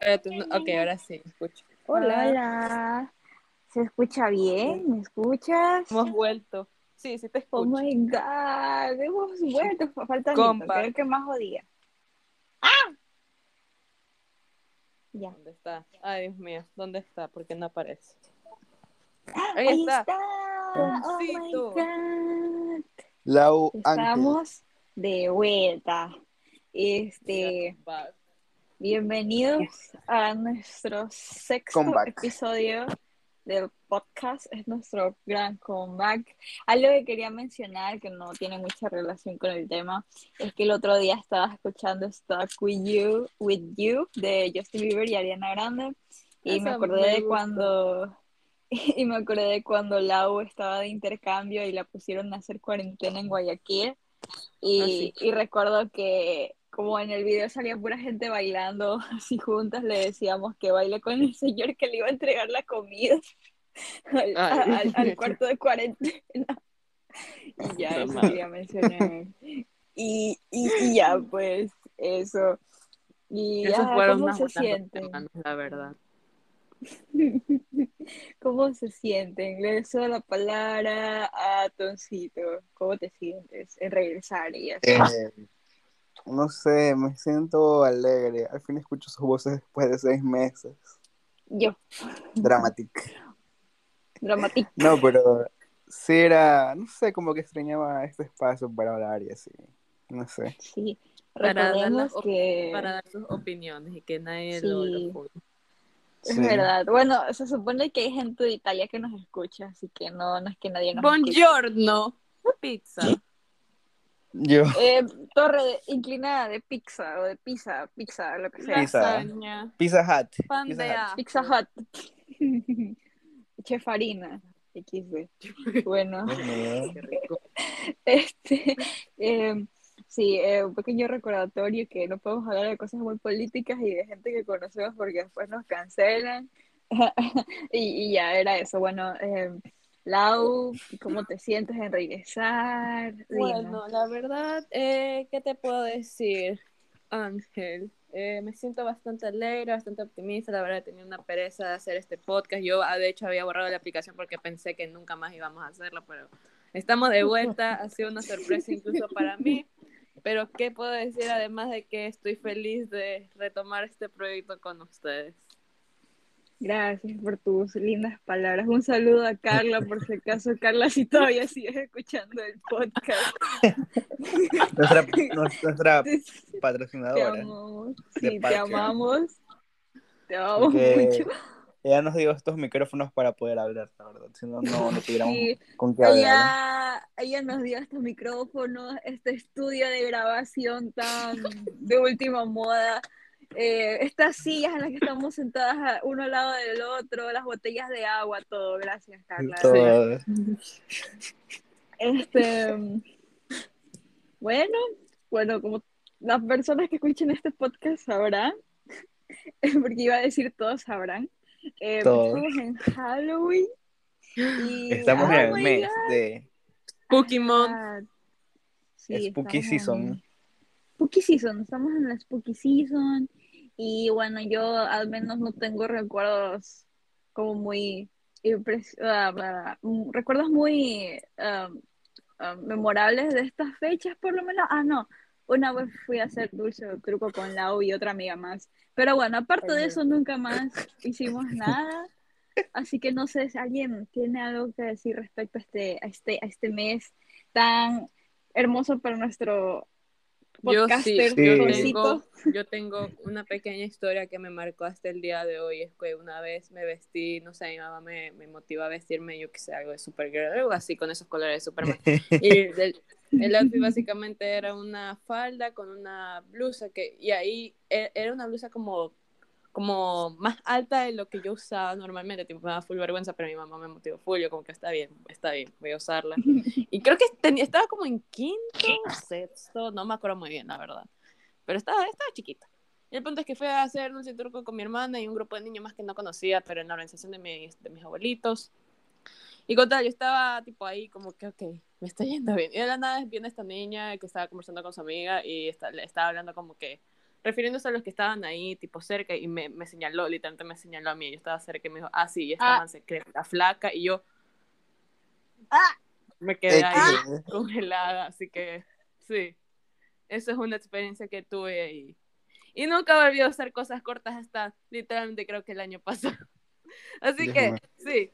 Ok, ahora sí, escucho. Hola. Hola. ¿Se escucha bien? ¿Me escuchas? Hemos vuelto. Sí, sí te Oh escucho. my god, hemos vuelto. Falta Compa. Creo que más jodía. ¡Ah! Ya. ¿Dónde está? Ay, Dios mío, ¿dónde está? Porque no aparece. Ahí, Ahí está. está. Oh my god. Lau Ángel. Estamos de vuelta. Este. Bienvenidos a nuestro sexto Comeback. episodio del podcast. Es nuestro gran comeback. Algo que quería mencionar que no tiene mucha relación con el tema es que el otro día estaba escuchando Stuck With You, With You de Justin Bieber y Ariana Grande y me acordé me de cuando y me acordé de cuando Lau estaba de intercambio y la pusieron a hacer cuarentena en Guayaquil y, y recuerdo que como en el video salía pura gente bailando así juntas, le decíamos que baile con el señor que le iba a entregar la comida al, a- Ay. al- al cuarto de cuarentena. Y ya, eso quería mencionar. Y, y, y ya, pues, eso. Y Esos fueron ¿cómo se sienten? semanas, la verdad. ¿Cómo se sienten? Le deseo la palabra a Toncito. ¿Cómo te sientes en regresar y así? Eh, no sé, me siento alegre. Al fin escucho sus voces después de seis meses. Yo, Dramatic. dramático. No, pero sí era, no sé, como que extrañaba este espacio para hablar y así. No sé. Sí, Para dar, las que para dar sus opiniones y que nadie lo, lo Sí. juzgue. es Sí. verdad. Bueno, se supone que hay gente de Italia que nos escucha, así que no, no es que nadie nos escuche. Buongiorno. Pizza. Yo, Eh, torre de- inclinada de pizza o de pizza, pizza, lo que sea. Pizza. Lasaña. Pizza Hut. Pan Pizza de Hut. Pizza Hut. Chef Farina. XD. Bueno. Qué rico. este, eh, sí, eh, un pequeño recordatorio que no podemos hablar de cosas muy políticas y de gente que conocemos porque después nos cancelan. y, y ya era eso. Bueno, eh, Lau, ¿cómo te sientes en regresar? Dinos. Bueno, la verdad, eh, ¿qué te puedo decir, Ángel? Eh, me siento bastante alegre, bastante optimista. La verdad, tenía una pereza de hacer este podcast. Yo, ah, de hecho, había borrado la aplicación porque pensé que nunca más íbamos a hacerlo, pero estamos de vuelta. Ha sido una sorpresa incluso para mí. Pero, ¿qué puedo decir además de que estoy feliz de retomar este proyecto con ustedes? Gracias por tus lindas palabras. Un saludo a Carla, por si acaso, Carla, si todavía sigues escuchando el podcast. Nuestra, nuestra Te, te patrocinadora. amamos. Sí, te amamos. Te amamos mucho. ella nos dio estos micrófonos para poder hablar, la verdad. Si no, no, no tuviéramos Sí. con qué hablar. Ella, ella nos dio estos micrófonos, este estudio de grabación tan de última moda, eh, estas sillas en las que estamos sentadas uno al lado del otro, las botellas de agua, todo. Gracias, Carla. Todo. Este, bueno, bueno, como las personas que escuchen este podcast sabrán, porque iba a decir todos sabrán, eh, Todos. estamos en Halloween y Estamos oh en el my mes God, de Pokémon. God. Sí, Spooky Season. en Spooky Season, estamos en la Spooky Season y bueno, yo al menos no tengo recuerdos como muy mm, recuerdos muy ah, memorables de estas fechas, por lo menos. Ah, no, una vez fui a hacer dulce truco con Lau y otra amiga más. Pero bueno, aparte de eso, nunca más hicimos nada. Así que no sé si alguien tiene algo que decir respecto a este, a este, a este mes tan hermoso para nuestro Yo sí, podcaster Sí. tengo, yo tengo una pequeña historia que me marcó hasta el día de hoy. Es que una vez me vestí, no sé, mi mamá me, me motivó a vestirme, yo que sé, algo de Supergirl, algo así con esos colores de Superman. Y el, el outfit básicamente era una falda con una blusa, que, y ahí e- era una blusa como, como más alta de lo que yo usaba normalmente, tipo, me daba full vergüenza, pero mi mamá me motivó full, yo como que está bien, está bien, voy a usarla. Y creo que estaba como en quinto, sexto, no me acuerdo muy bien, la verdad. Pero estaba, estaba chiquita. Y el punto es que fui a hacer un truco con mi hermana y un grupo de niños más que no conocía, pero en la organización de mis, de mis abuelitos. Y con tal, yo estaba tipo ahí como que, ok, me está yendo bien. Y de la nada viene esta niña que estaba conversando con su amiga y está, le estaba hablando como que refiriéndose a los que estaban ahí, tipo cerca, y me, me señaló, literalmente me señaló a mí, yo estaba cerca y me dijo, ah, sí, y esta Ah. man se cree la flaca, y yo Ah. me quedé Eh, ahí congelada, así que sí, esa es una experiencia que tuve ahí. Y nunca volví a hacer cosas cortas hasta literalmente creo que el año pasado. Así Dios que sí,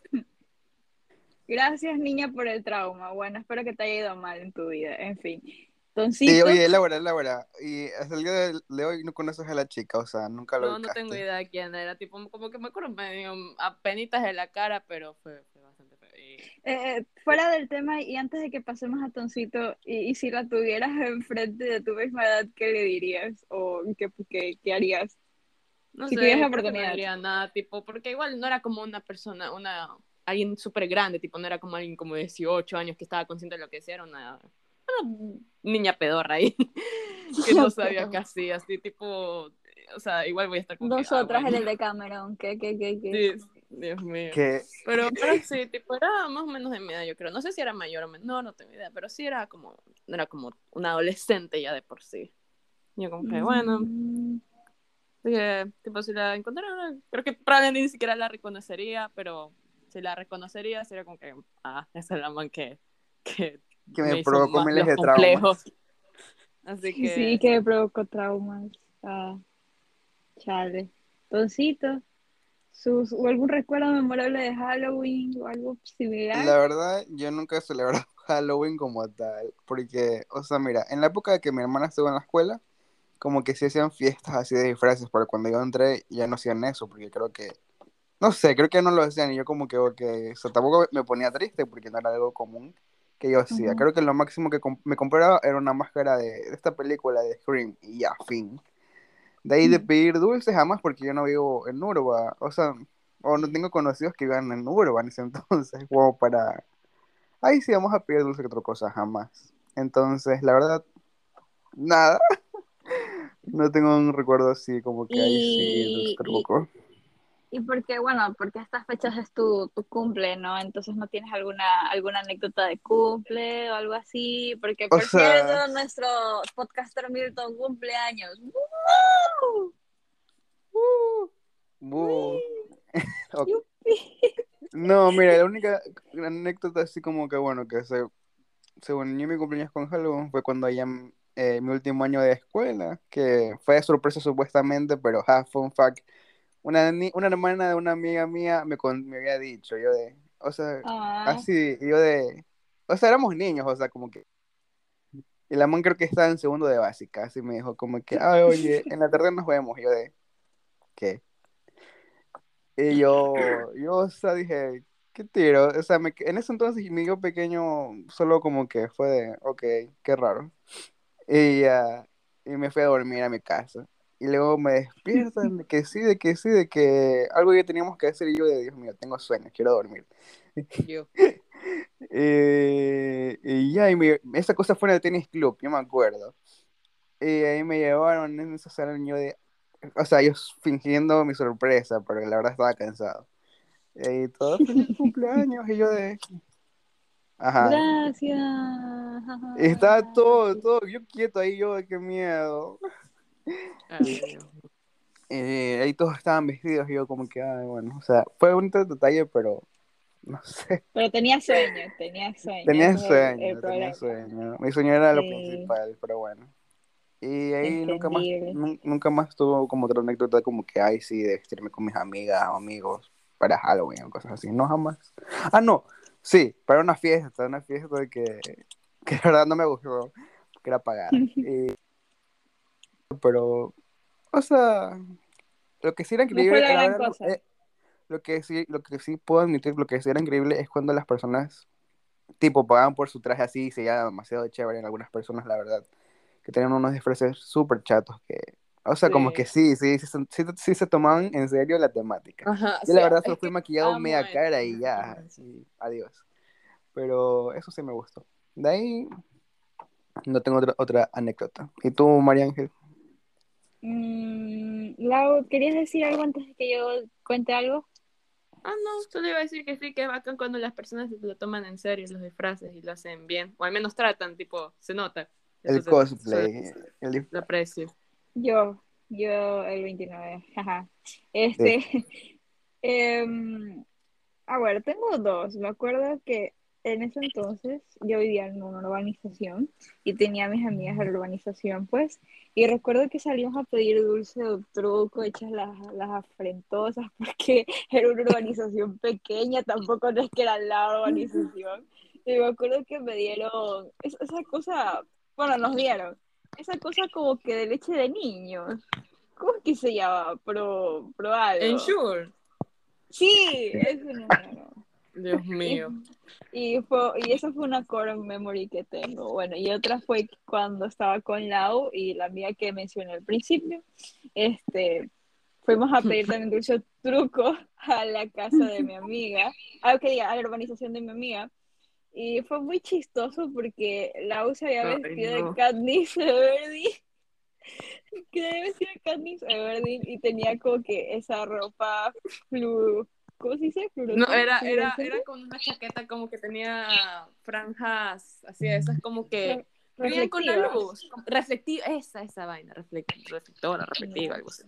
Gracias, niña, por el trauma. Bueno, espero que te haya ido mal en tu vida. En fin. Toncito, oye, Laura, Laura, y hasta el día de, hoy no conoces a la chica, o sea, nunca lo no, no tengo ubicaste. idea de quién era, tipo, como que me acuerdo medio apenitas de la cara, pero fue, fue bastante feo. Y- eh, fuera del tema y antes de que pasemos a Toncito, y, y si la tuvieras enfrente de tu misma edad, ¿qué le dirías? ¿O qué, qué, qué harías? No Si sé, tuvieras la que no oportunidad. diría nada, tipo, porque igual no era como una persona, una alguien súper grande, tipo, no era como alguien como de 18 años que estaba consciente de lo que hacía, era una, niña pedorra ahí, que no sabía qué hacía, así, tipo, o sea, igual voy a estar que, ah, Nosotras, bueno. el de Cameron, ¿qué, qué, qué, qué? Sí, Dios mío. Que, Pero, pero sí, tipo, era más o menos de mi edad, yo creo. No sé si era mayor o menor, no tengo idea, pero sí era como, era como una adolescente ya de por sí. Yo como que, bueno, Mm, dije, tipo, si la encontrara, creo que probablemente ni siquiera la reconocería, pero si la reconocería sería como que, ah, esa es la man que, que, que me provocó miles de traumas. Así que, Sí, que me provocó traumas. Ah, chale. Toncito, sus, ¿o algún recuerdo memorable de Halloween o algo similar? La verdad, yo nunca he celebrado Halloween como tal, porque, o sea, mira, en la época que mi hermana estuvo en la escuela, como que se hacían fiestas así de disfraces, pero cuando yo entré ya no hacían eso, porque creo que, no sé, creo que no lo hacían y yo como que, ok, o sea, tampoco me ponía triste porque no era algo común que yo hacía. Creo que lo máximo que comp- me compraba era una máscara de, de esta película de Scream y ya, fin. De ahí de pedir dulces jamás porque yo no vivo en Urba, o sea, o no tengo conocidos que vivan en Urba en ese entonces, como para... Ahí sí vamos a pedir dulce que otra cosa, jamás. Entonces, la verdad, nada. No tengo un recuerdo así como que ahí sí poco. Y porque, bueno, porque estas fechas es tu, tu cumple, ¿no? Entonces no tienes alguna, alguna anécdota de cumple o algo así. Porque, O por sea- cierto, nuestro podcaster Milton cumpleaños. ¡Woo! Yupi. No, mira, la única anécdota así como que, bueno, que se, se unió mi cumpleaños con Halloween fue cuando ya eh, mi último año de escuela, que fue de sorpresa supuestamente, pero ja, fun fact, una, ni- una hermana de una amiga mía me, con- me había dicho, yo de, o sea, Ah, así, yo de, o sea, éramos niños, o sea, como que, y la man creo que estaba en segundo de básica, así me dijo, como que, ay, oye, en la tarde nos vemos, y yo de, ¿qué? Y yo, yo, o sea, dije, ¿qué tiro? O sea, me, en ese entonces mi yo pequeño solo como que fue de, ok, qué raro. Y, ya, y me fui a dormir a mi casa. Y luego me despiertan de que sí, de que sí, de que algo que teníamos que hacer y yo de, Dios mío, tengo sueño, quiero dormir. yo. Eh, y ya, y me- esa cosa fue en el tenis club, yo me acuerdo. Y ahí me llevaron en ese salón yo de, o sea, yo fingiendo mi sorpresa, pero la verdad estaba cansado. Y todo feliz cumpleaños, y yo de, ajá. gracias. Estaba todo, todo, yo quieto ahí, yo de qué miedo. Ay, Dios. Y ahí todos estaban vestidos, y yo como que, ay, bueno, o sea, fue un detalle, pero no sé. Pero tenía sueño, tenía sueño. Tenía es el- el sueño, tenía sueño. Mi sueño era lo Sí. principal, pero bueno. Y ahí nunca más, nunca más tuvo como otra anécdota como que, ay, sí, de vestirme con mis amigas o amigos para Halloween o cosas así. No, jamás. Ah, no, sí, para una fiesta, una fiesta que, que de verdad no me gustó, que era pagar. Y- pero, o sea, lo que sí era increíble, eh, lo que sí, lo que sí puedo admitir, lo que sí era increíble es cuando las personas, tipo, pagaban por su traje así y se veía demasiado chévere en algunas personas, la verdad, que tenían unos disfraces súper chatos que, o sea, como que sí, sí, sí, sí, sí se tomaban en serio la temática. Ajá, Yo la verdad solo fui maquillado media cara y ya, adiós. Pero eso sí me gustó. De ahí no tengo otra, otra anécdota. ¿Y tú, María Ángel? Mm, Lau, ¿querías decir algo antes de que yo cuente algo? Ah, no, solo iba a decir que sí, que es bacán cuando las personas se lo toman en serio los disfraces y lo hacen bien, o al menos tratan, tipo, se nota. El Entonces, cosplay. el Lo aprecio. Yo, Yo el 29, jaja. Este, em, a ver, tengo dos. Me acuerdo que en ese entonces yo vivía en una urbanización y tenía a mis amigas de la urbanización, pues, y recuerdo que salíamos a pedir dulce o truco, hechas las, las afrentosas, porque era una urbanización pequeña, tampoco no es que era la urbanización. Y me acuerdo que me dieron esa, esa cosa, bueno, nos dieron esa cosa como que de leche de niños. ¿Cómo es que se llama? Pro, pro algo. Ensure. Sí, ese número. Dios mío. Y, fue, y esa fue una core memory que tengo. Bueno, y otra fue cuando estaba con Lau y la amiga que mencioné al principio. Este, fuimos a pedir también dulce truco a la casa de mi amiga, ah, diga, a la urbanización de mi amiga. Y fue muy chistoso porque Lau se había Ay, vestido no. de Katniss Everdeen. Que había vestido de Katniss Everdeen y tenía como que esa ropa flu... ¿Cómo se dice? No, era, era, era con una chaqueta como que tenía franjas, así esas como que brillan con la luz. Reflectiva, esa, esa vaina, reflect- reflectora, reflectiva, algo así.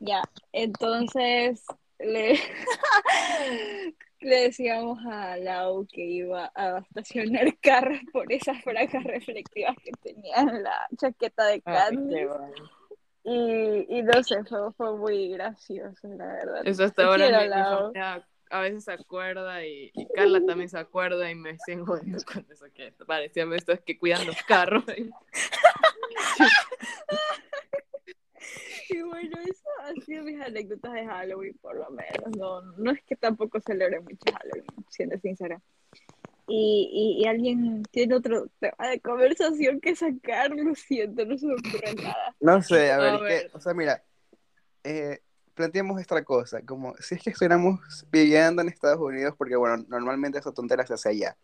Ya, entonces le, le decíamos a Lau que iba a estacionar carros por esas franjas reflectivas que tenía en la chaqueta de qué Candy. Y, y no sé, fue, fue muy gracioso, la verdad. Eso hasta ahora familia a veces se acuerda y, y Carla también se acuerda y me siguen jodiendo con eso que parecía esto es que cuidan los carros. Y bueno, eso ha sido mis anécdotas de Halloween, por lo menos. No, no es que tampoco celebre mucho Halloween, siendo sincera. Y, y, y alguien tiene otro tema de conversación que sacar, lo siento, no se me ocurre nada. No sé, a ver, A es ver. que, o sea, mira, eh, planteemos esta cosa, como si es que estuviéramos viviendo en Estados Unidos, porque bueno, normalmente esa tontera se hace allá,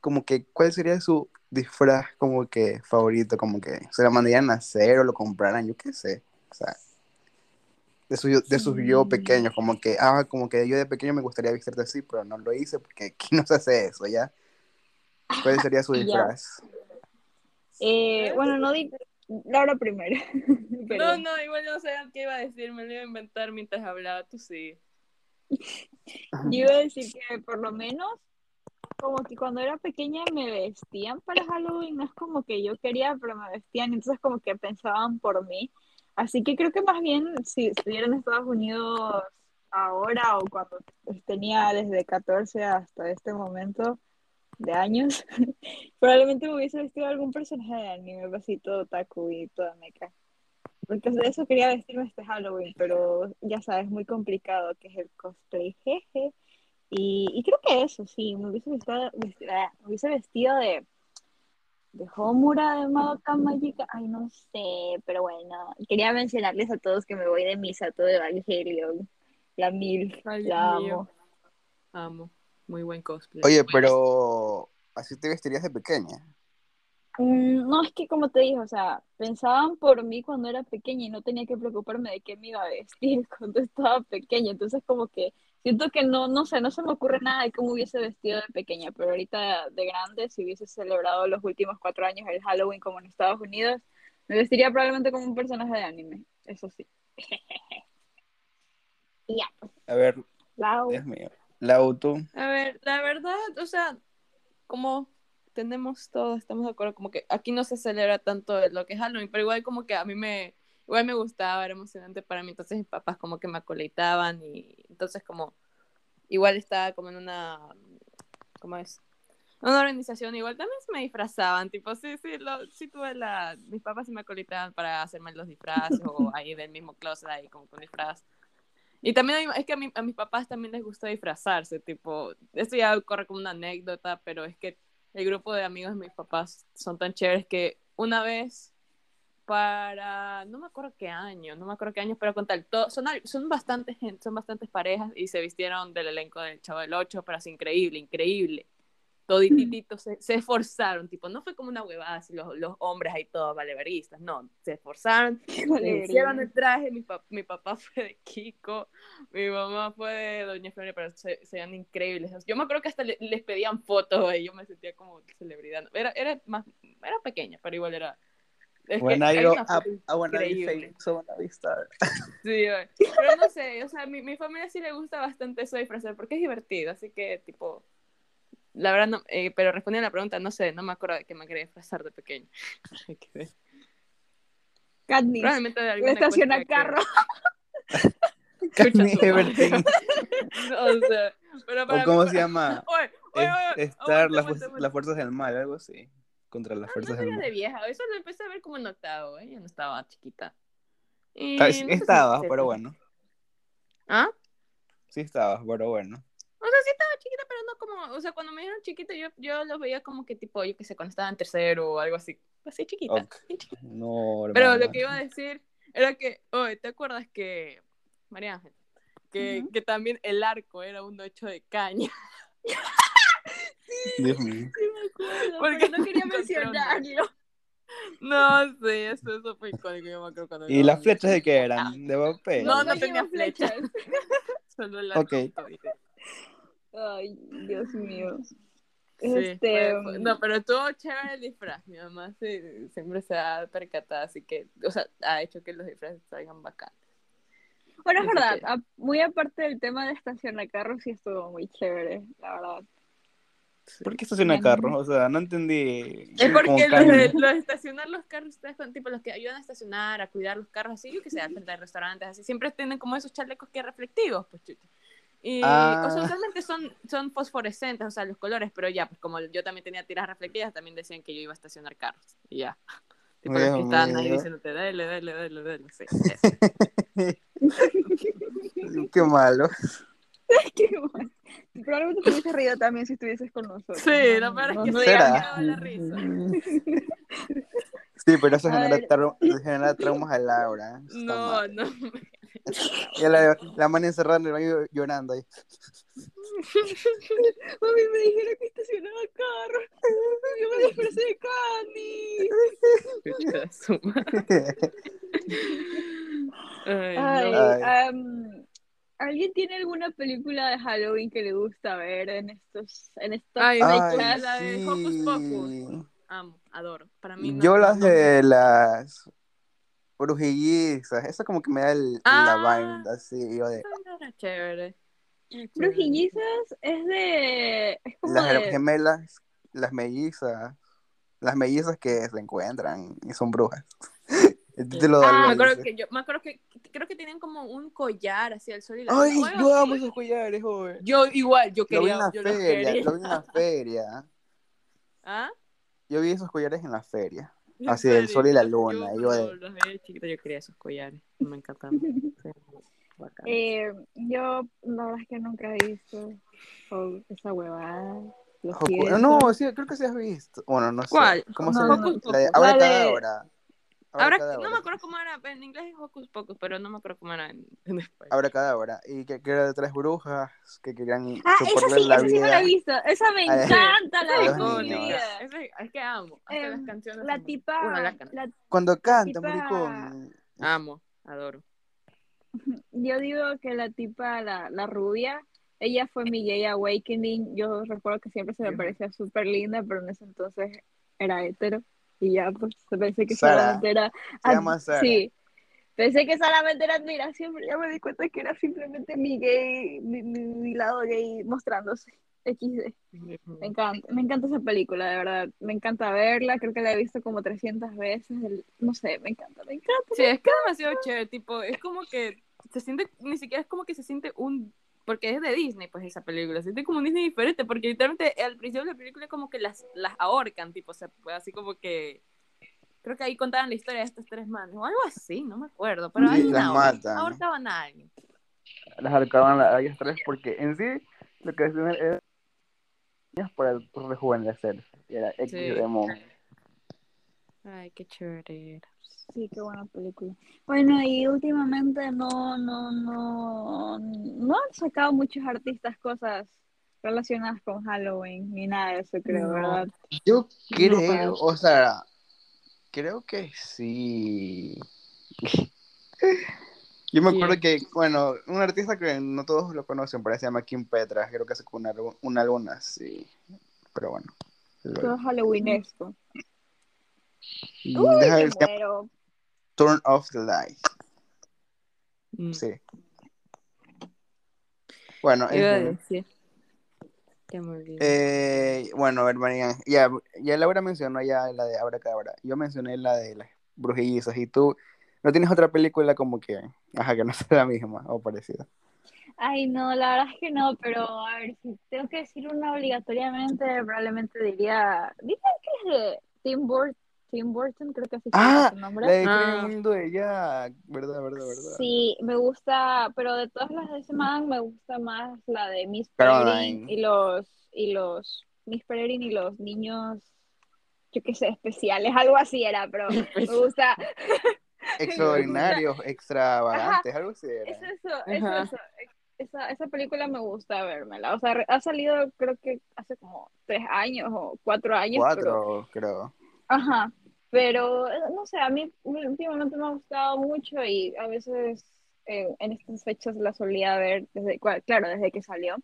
como que, ¿cuál sería su disfraz como que favorito? Como que se la mandarían a hacer o lo compraran, yo qué sé, o sea, de su, de sus yo pequeños, como que, ah, como que yo de pequeño me gustaría vestirte así, pero no lo hice porque aquí no se hace eso, ¿ya? ¿Cuál sería su disfraz? Eh, bueno, no di Laura primero. No, Perdón. no, igual no sé qué iba a decir, me lo iba a inventar mientras hablaba, tú sí. Yo iba a decir que por lo menos, como que cuando era pequeña me vestían para Halloween, no es como que yo quería, pero me vestían, entonces como que pensaban por mí. Así que creo que más bien si estuviera en Estados Unidos ahora o cuando tenía desde 14 hasta este momento de años, probablemente me hubiese vestido algún personaje de anime, así todo otaku y toda meca. Porque de eso quería vestirme este Halloween, pero ya sabes, muy complicado que es el cosplay, jeje. Y, y creo que eso, sí, me hubiese vestido, vestido, me hubiese vestido de, de Homura de Madoka Mágica. Ay, no sé, pero bueno, quería mencionarles a todos que me voy de misa todo de Evangelion. La mil, Ay, la mío. amo. Amo, muy buen cosplay. Oye, pero así te vestirías de pequeña. Mm, No, es que como te dije, o sea, pensaban por mí cuando era pequeña y no tenía que preocuparme de qué me iba a vestir cuando estaba pequeña. Entonces, como que siento que no, no sé, no se me ocurre nada de cómo hubiese vestido de pequeña, pero ahorita de grande, si hubiese celebrado los últimos cuatro años el Halloween como en Estados Unidos, me vestiría probablemente como un personaje de anime, eso sí. Pues, A ver, Lau. Dios mío. La auto. A ver, la verdad, o sea, como tenemos todo, estamos de acuerdo, como que aquí no se celebra tanto lo que es Halloween, pero igual como que a mí me, igual me gustaba, era emocionante para mí, entonces mis papás como que me acolitaban y entonces como, igual estaba como en una, ¿cómo es? Una organización, igual también se me disfrazaban, tipo, sí, sí, lo, sí tuve la, mis papás sí me acolitaban para hacerme los disfraces o ahí del mismo closet ahí como con disfraz. Y también es que a, mi- a mis papás también les gusta disfrazarse, tipo, esto ya corre como una anécdota, pero es que el grupo de amigos de mis papás son tan chéveres que una vez para, no me acuerdo qué año, no me acuerdo qué año, pero con tal, to- son, son bastantes son bastantes parejas y se vistieron del elenco del Chavo del Ocho, pero así increíble, increíble. Todititos se, se esforzaron, tipo, no fue como una huevada así los, los hombres ahí todos valeveristas, no, se esforzaron hicieron el traje, mi, pa- mi papá fue de Kiko, mi mamá fue de Doña Floria, pero se, se veían increíbles. Yo me acuerdo que hasta le- les pedían fotos y yo me sentía como celebridad. Era, era, más, era pequeña, pero igual era, Es When que I una up, I wanna be famous, I wanna be star. Sí, pero no sé, o sea, mi, mi familia sí le gusta bastante eso de disfrazar porque es divertido, así que, tipo, la verdad, no, eh, pero respondiendo a la pregunta, no sé, no me acuerdo de qué me quería disfrazar de pequeño. Que. Katniss. Probablemente de alguna estaciona cosa que- carro. Katniss. No, o sea, pero para O cómo mí- se llama. Oye, oye, oye, Estar las fuerzas del mal, algo así. Contra las No, fuerzas no del sabía de mal. vieja, eso lo empecé a ver como en octavo, ¿eh? Yo no estaba chiquita. Y Ah, no sí sé si estabas, empecé pero bueno. ¿Ah? Sí estabas, pero bueno. O sea, sí estaba chiquita, pero no como, o sea, cuando me dijeron chiquita, yo, yo los veía como que tipo, yo qué sé, cuando estaba en tercero o algo así, así chiquita. Ok. bien chiquita. No, Pero hermano. lo que iba a decir era que, oye, ¿te acuerdas que, María Ángel, que, Ujú. que también el arco era uno hecho de caña? Dios mío. Sí, me acuerdo, Porque no quería mencionarlo. No sé, eso, eso fue icónico, yo me acuerdo cuando ¿Y las flechas de qué eran? ¿De papel? No, no tenía flechas. Solo el Ok. Ay, Dios mío. Sí, Este, fue- fue- no, pero estuvo chévere el disfraz. Mi mamá se- siempre se ha percatado, así que, o sea, ha hecho que los disfraces salgan bacanes. Bueno, es Así verdad, que- a- muy aparte del tema de estacionacarros, sí estuvo muy chévere, la verdad. ¿Por qué estaciona carros? O sea, no entendí. Es porque los de, los de estacionar los carros, ustedes son tipo los que ayudan a estacionar, a cuidar los carros, así, yo que sé, al frente de restaurantes, así, siempre tienen como esos chalecos que reflectivos, pues chucha. Y, Ah. o sea, usualmente son, son fosforescentes, o sea, los colores, pero ya, pues como yo también tenía tiras reflectivas, también decían que yo iba a estacionar carros, y ya. Tipo los que estaban ahí diciéndote, dale, dale, dale, dale, sí. Qué malo. Qué mal. Probablemente te hubiese reído también si estuvieses con nosotros. Sí, lo peor es que no daba la risa. Sí, pero eso genera, trau- genera traumas a Laura. No, mal. no. Y la, la man encerrada en el baño llorando ahí. Mami me dijeron que estacionaba carro. Yo me disfrazé de Candy. Chucha, su madre. Ay, Ay, no. ¿Alguien tiene alguna película de Halloween que le gusta ver en estos en estas Ay, fechas? la de Hocus Pocus. Amo, adoro. Para mí no- Yo las no- de las brujillizas, eso como que me da el, Ah. la vibe así, yo de no era chévere. Brujillizas es de es como las de gemelas, las mellizas, las mellizas que se encuentran y son brujas. El Ah, Me acuerdo que yo, me acuerdo que creo que tenían como un collar hacia el sol y la Ay, yo así. amo esos collares, joven. Yo igual, yo Lo vi quería, en la yo feria, quería. lo vi en la feria. ¿Ah? Yo vi esos collares en la feria. ¿En Así del serio? sol y la Yo luna, yo cuando de- los yo quería esos collares, me encantaban. Eh, yo la verdad es que nunca he visto oh, esa huevada. Lo. No, sí, creo que sí has visto. Bueno, no sé. ¿Cuál? ¿Cómo No, se no, llama? no. La de La Ahora. Ahora, cada no me acuerdo cómo era, en inglés es Hocus Pocus, pero no me acuerdo cómo era en, en español. Ahora cada hora. Y que, que era de tres brujas que querían Ah, esa sí, la esa sí me la he vida. visto. Esa me encanta, la mi vida. Ese- es que amo. Hasta Em, las canciones. La tipa, Bueno, la can- la- Cuando canta, tipa- maricón. Amo, adoro. yo digo que la tipa, la, la rubia, ella fue mi gay awakening. Yo recuerdo que siempre se me parecía súper linda, pero en ese entonces era hetero. Y ya, pues, pensé que Sara. solamente era... Se llama Sara. Sí. Pensé que solamente era admiración, pero ya me di cuenta que era simplemente mi gay, mi, mi- mi lado gay mostrándose. XD. Me encanta, me encanta esa película, de verdad. Me encanta verla, creo que la he visto como 300 veces. el- No sé, me encanta, me encanta. Sí, es que es demasiado chévere, tipo, es como que se siente, ni siquiera es como que se siente un, porque es de Disney, pues esa película, se siente como un Disney diferente, porque literalmente al principio de la película como que las, las ahorcan, tipo, o sea, pues, así como que, creo que ahí contaban la historia de estas tres manos, o algo así, no me acuerdo, pero Sí, las matan. ahorcaban a alguien. Las arcaban a ellas tres porque en sí lo que hacían era para por rejuvenecer. Y Era X Sí. Ay, qué chévere era. Sí, qué buena película. Bueno, y últimamente no, no, no, no han sacado muchos artistas cosas relacionadas con Halloween, ni nada de eso, creo, No. ¿verdad? Yo creo, o sea, creo que sí. Yo me acuerdo que, bueno, un artista que no todos lo conocen, pero se llama Kim Petras, creo que sacó un álbum, un álbum así, pero bueno. Todo Halloweenesco. Y Uy, deja me muero. Turn Off the Lights. Mm. Sí. Bueno, en fin. Eh, bueno, a ver, María, ya, ya Laura mencionó ya la de Abracadabra. Yo mencioné la de las brujillizas y tú no tienes otra película como que, ajá, que no sea la misma o parecida. Ay, no, la verdad es que no, pero a ver, si tengo que decir una obligatoriamente, probablemente diría, diría que es de Tim Burton, Tim Burton, creo que así se llama Ah, su la nombre. de Creo en Ah. el mundo de Jack, verdad, verdad, verdad. Sí, me gusta, pero de todas las de ese man me gusta más la de Miss. Peregrine y los, y los, Miss Peregrine y los niños, yo qué sé, especiales, algo así era, pero me gusta, Extraordinarios, extravagantes, algo así era. es eso, es Ajá. eso, esa, esa película me gusta vérmela, o sea, re- ha salido creo que hace como tres años o cuatro años, pero Cuatro, creo. Ajá, pero eh, no sé, a mí últimamente me ha gustado mucho y a veces eh, en estas fechas la solía ver, desde, claro, desde que salió.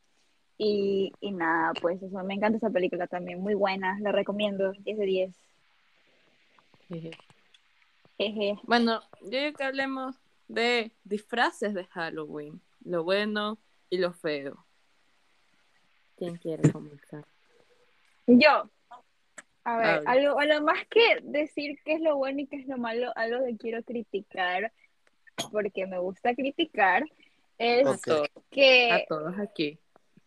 Y, y nada, pues eso, me encanta esa película también, muy buena, la recomiendo, 10 de 10. Jeje. Jeje. Bueno, yo que hablemos de disfraces de Halloween. Lo bueno y lo feo. ¿Quién quiere comenzar? Yo, a ver, Habla. algo, bueno, más que decir qué es lo bueno y qué es lo malo, algo que quiero criticar, porque me gusta criticar, es A que... a todos aquí.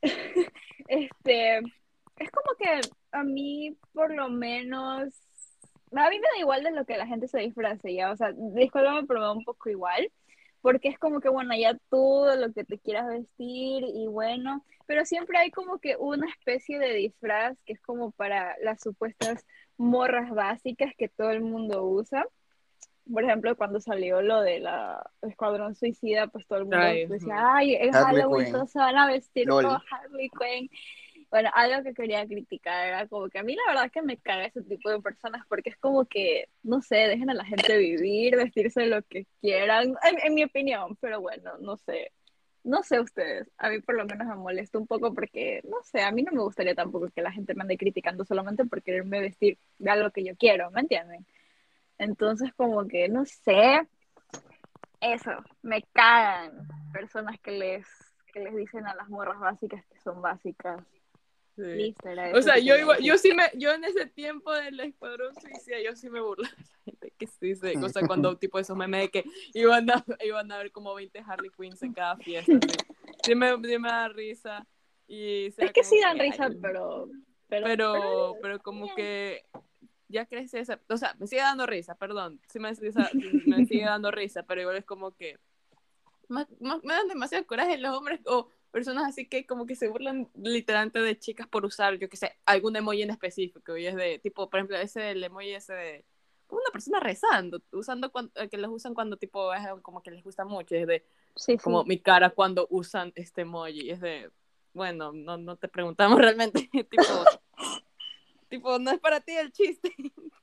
Este, es como que a mí, por lo menos, a mí me da igual de lo que la gente se disfrace, ya, o sea, discúlpame, pero me da un poco igual, porque es como que, bueno, ya tú de lo que te quieras vestir y bueno, pero siempre hay como que una especie de disfraz que es como para las supuestas morras básicas que todo el mundo usa. Por ejemplo, cuando salió lo de la Escuadrón Suicida, pues todo el mundo Ay, decía, ay, en Harley Halloween todos se van a vestir como Harley Quinn. Bueno, algo que quería criticar era como que a mí la verdad es que me caga ese tipo de personas porque es como que, no sé, dejen a la gente vivir, vestirse lo que quieran, en, mi opinión, pero bueno, no sé. No sé ustedes, a mí por lo menos me molesta un poco porque, no sé, a mí no me gustaría tampoco que la gente me ande criticando solamente por quererme vestir de algo que yo quiero, ¿me entienden? Entonces como que, no sé, eso, me cagan personas que les, que les dicen a las morras básicas que son básicas. Sí. Listo, era O sea, que yo decir. yo sí me, yo en ese tiempo del escuadrón suicida, yo sí me burlaba de la gente que sí se, o sea, cuando tipo esos memes de que iban a, iban a ver como 20 Harley Quinns en cada fiesta, sí, sí me, sí me da risa. Y Es que sí dan ay, risa, pero... Pero, pero, pero como que ya crece esa, o sea, me sigue dando risa, perdón, sí me, risa- me sigue dando risa, pero igual es como que más- más- me dan demasiado coraje los hombres o personas así que como que se burlan literalmente de chicas por usar, yo que sé, algún emoji en específico, y es de, tipo, por ejemplo, ese del emoji ese de como una persona rezando, usando cuando, que los usan cuando tipo es como que les gusta mucho, es de sí, sí. como mi cara cuando usan este emoji, es de, bueno, no, no te preguntamos realmente, tipo, tipo, no es para ti el chiste.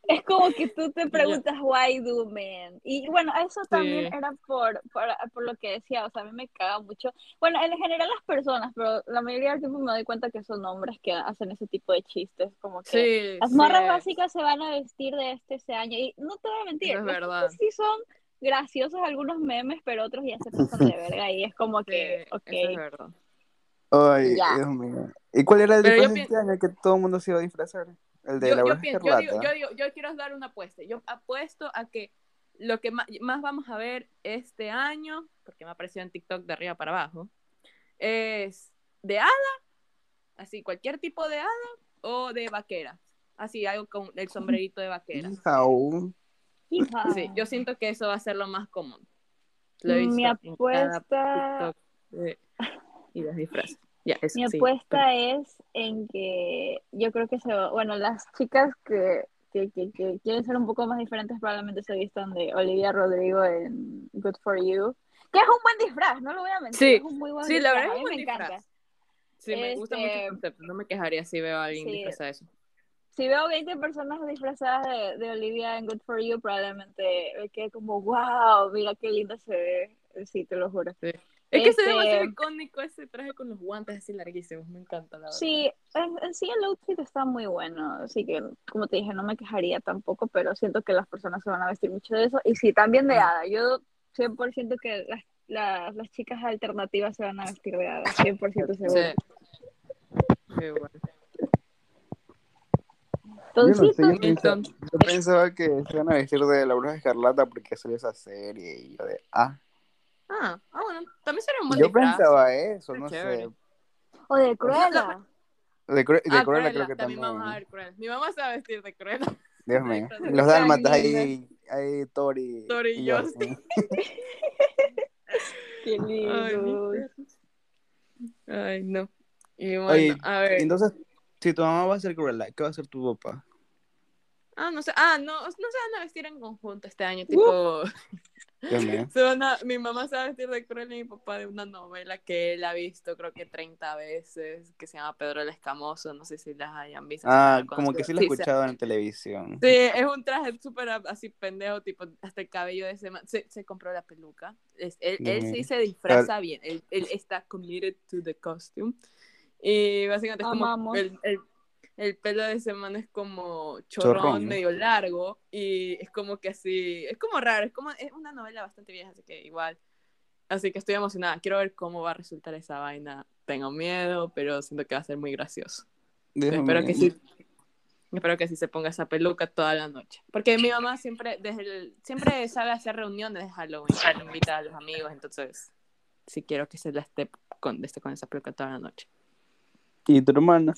Es como que tú te preguntas, why do men? Y bueno, eso también Sí. era por, por, por lo que decía, o sea, a mí me caga mucho. Bueno, en general las personas, pero la mayoría del tiempo me doy cuenta que son hombres que hacen ese tipo de chistes, como que Sí, las sí morras es. básicas se van a vestir de este ese año. Y no te voy a mentir, Eso es verdad. sí son graciosos algunos memes, pero otros ya se pasan de verga y es como Sí, que, ok, eso es verdad. Ay, Ya. Dios mío. ¿Y cuál era el disfraz de este año que todo el mundo se iba a disfrazar? El de Yo, la yo, pienso- yo, digo, escarlata. yo, digo, yo quiero dar una apuesta. Yo apuesto a que lo que más, vamos a ver este año, porque me ha aparecido en TikTok de arriba para abajo, es de hada, así cualquier tipo de hada, o de vaquera. Así, algo con el sombrerito de vaquera. Hija. Sí, yo siento que eso va a ser lo más común. Lo he Mi en cada apuesta- TikTok de- y los disfraces. Eso, Mi sí, apuesta es en que yo creo que se va- bueno, las chicas que, que, que, que quieren ser un poco más diferentes probablemente se vistan de Olivia Rodrigo en Good For You, que es un buen disfraz, no lo voy a mentir, Sí, es un muy buen sí, la disfraz, verdad a es un buen me encanta. disfraz. Sí, me gusta mucho Este- el concepto. No me quejaría si veo a alguien Sí. disfrazado de eso. Si veo 20 personas disfrazadas de, de Olivia en Good For You, probablemente me quede como, wow, mira qué linda se ve, sí, te lo juro. Sí. Es que se ve Este- demasiado icónico ese traje con los guantes así larguísimos. Me encanta, la verdad. Sí, en, en sí el outfit está muy bueno, así que como te dije, no me quejaría tampoco, pero siento que las personas se van a vestir mucho de eso. Y sí, también de hada. Yo 100% que las, las, las chicas alternativas se van a vestir de hada, 100% seguro. Sí. Qué bueno. Yo no sé, Toncito, yo pensaba, yo pensaba que se iban a vestir de la bruja escarlata porque salió esa serie y yo de, ah, Ah, ah, bueno. También sería un buen yo disfraz. pensaba eso, Qué no chévere. sé. o de Cruella. De, Cru- de Ah, Cruella Cruella, creo que también también. vamos a ver Cruella. Mi mamá se va a vestir de Cruella. Dios mío. Los dálmatas ahí, ahí Tori. Tori y Justin. Qué Ay, lindo. Ay, no. Y bueno, Oye, a ver. Entonces, si tu mamá va a ser Cruella, ¿qué va a hacer tu papá? Ah, no sé. Ah, no, no se van a vestir en conjunto este año. Tipo, mío. se van a- mi mamá se va a vestir de Cruella y mi papá de una novela que él ha visto creo que 30 veces, que se llama Pedro el Escamoso. No sé si las hayan visto. Ah, como que sí lo he escuchado en televisión. Sí, es un traje súper así pendejo, tipo, hasta el cabello de ese man. Se, se compró la peluca. Es- él, él sí se disfraza bien. Él, él está committed to the costume. Y básicamente es como el, el pelo de ese man es como chorrón, Chorrón. medio largo. Y es como que así, es como raro, es como, es una novela bastante vieja, así que igual. Así que estoy emocionada. Quiero ver cómo va a resultar esa vaina. Tengo miedo, pero siento que va a ser muy gracioso. Espero que sí. Espero que sí se ponga esa peluca toda la noche. Porque mi mamá siempre, desde el- siempre sabe hacer reuniones de Halloween, invita a los amigos, entonces sí quiero que se la esté con, esté con esa peluca toda la noche. ¿Y tu hermana?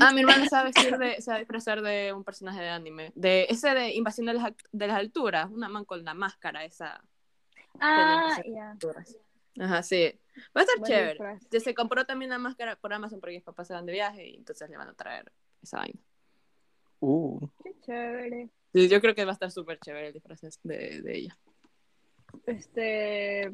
Ah, mi hermana sabe vestir de, sabe disfrazar de un personaje de anime. De ese de Invasión de las, de las Alturas, una man con la máscara esa. Ah, ya. alturas. Ajá, sí. Va a estar Buen chévere. disfraz. Ya se compró también la máscara por Amazon porque mis papás se van de viaje y entonces le van a traer esa vaina. Uh, Qué chévere. Sí, yo creo que va a estar súper chévere el disfraz de, de ella. Este.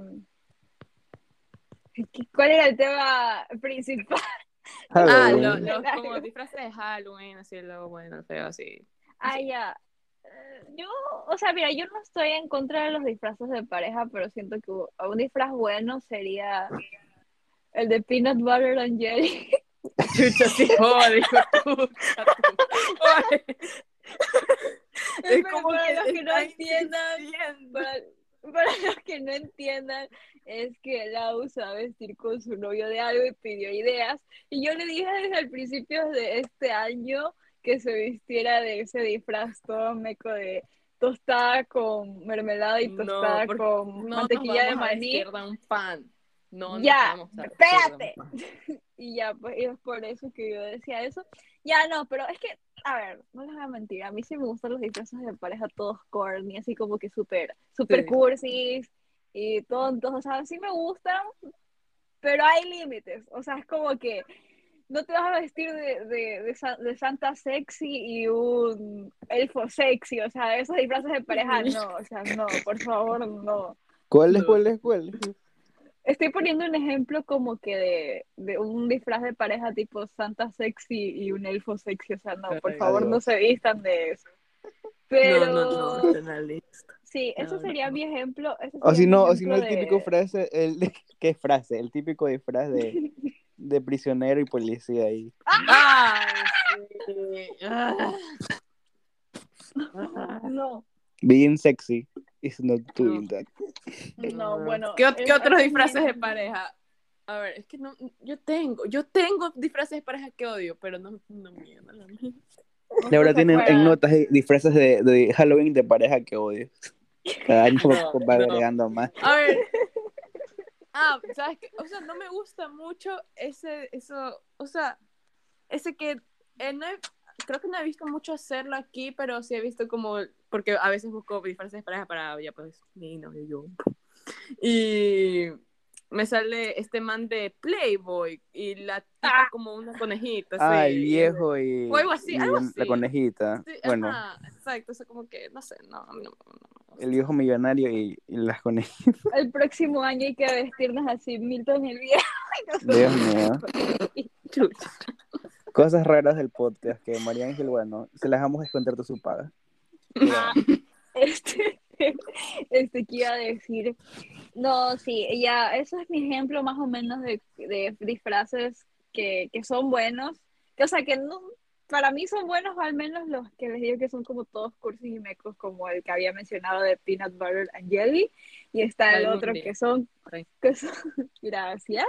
¿qué- ¿Cuál era el tema principal? Ah, los Claro. como disfraces de Halloween, así luego bueno, feo, así. Ah, ya. Eh, Yo, o sea, mira, yo no estoy en contra de los disfraces de pareja, pero siento que un disfraz bueno sería el de peanut butter and jelly. Chucha, sí, joder. Joder. Es como para los que no entiendan, para, para los que no entiendan, es que Lau se va a vestir con su novio de algo y pidió ideas. Y yo le dije desde el principio de este año que se vistiera de ese disfraz todo meco de tostada con mermelada y No, tostada porque con No mantequilla nos de vamos a maní. de un pan. No, nos Ya, vamos a de un espérate. pan. Y ya, pues y es por eso que yo decía eso. Ya no, pero es que, a ver, no les voy a mentir, a mí sí me gustan los disfraces de pareja todos corny, así como que súper, súper Sí. cursis y tontos, o sea, sí me gustan, pero hay límites, o sea, es como que no te vas a vestir de, de, de, sa- de Santa sexy y un elfo sexy, o sea, esos disfraces de pareja no, o sea, no, por favor, no. ¿Cuál es, cuál es, cuál es? Estoy poniendo un ejemplo como que de, de un disfraz de pareja tipo Santa sexy y un elfo sexy. O sea, no, por favor, no se vistan de eso. Pero No, no, no, está en la lista. sí, ese No, sería no. mi ejemplo. ese O si no, o si no el típico de- frase, el ¿qué frase? El típico disfraz de, de prisionero y policía ahí. Ay, sí. Ah. Ah. No, Being sexy is not doing that. no, bueno. ¿Qué, ot- es- qué otros disfraces de pareja? A ver, es que no, yo tengo, yo tengo disfraces de pareja que odio, pero no, no la mía. no Laura tiene en notas disfraces de, de Halloween de pareja que odias. Cada año No, va no. agregando más. A ver. Ah, ¿sabes qué? O sea, no me gusta mucho ese, eso, o sea, ese que eh, no creo que no he visto mucho hacerlo aquí, pero sí he visto como, porque a veces busco disfraces de pareja para, ya pues, mi novio y yo. Y me sale este man de Playboy y la tipa Ah. como una conejita. Ah, sí, el viejo y, O algo así, y algo la así. conejita. Sí, Bueno, ajá, exacto, o sea, como que, no sé, no, no, no, no el viejo millonario y, y las conejitas. El próximo año hay que vestirnos así, Milton el viejo. Dios mío. Cosas raras del podcast que María Ángel, bueno, se las vamos a descontar de su paga. Ah, este, este, que iba a decir. No, sí, ya, eso es mi ejemplo más o menos de, de disfraces que, que son buenos. Que, o sea, que no, para mí son buenos, al menos los que les digo que son como todos cursis y mecos, como el que había mencionado de Peanut Butter and Jelly. Y está el Algún otro día. que son, que son, gracias.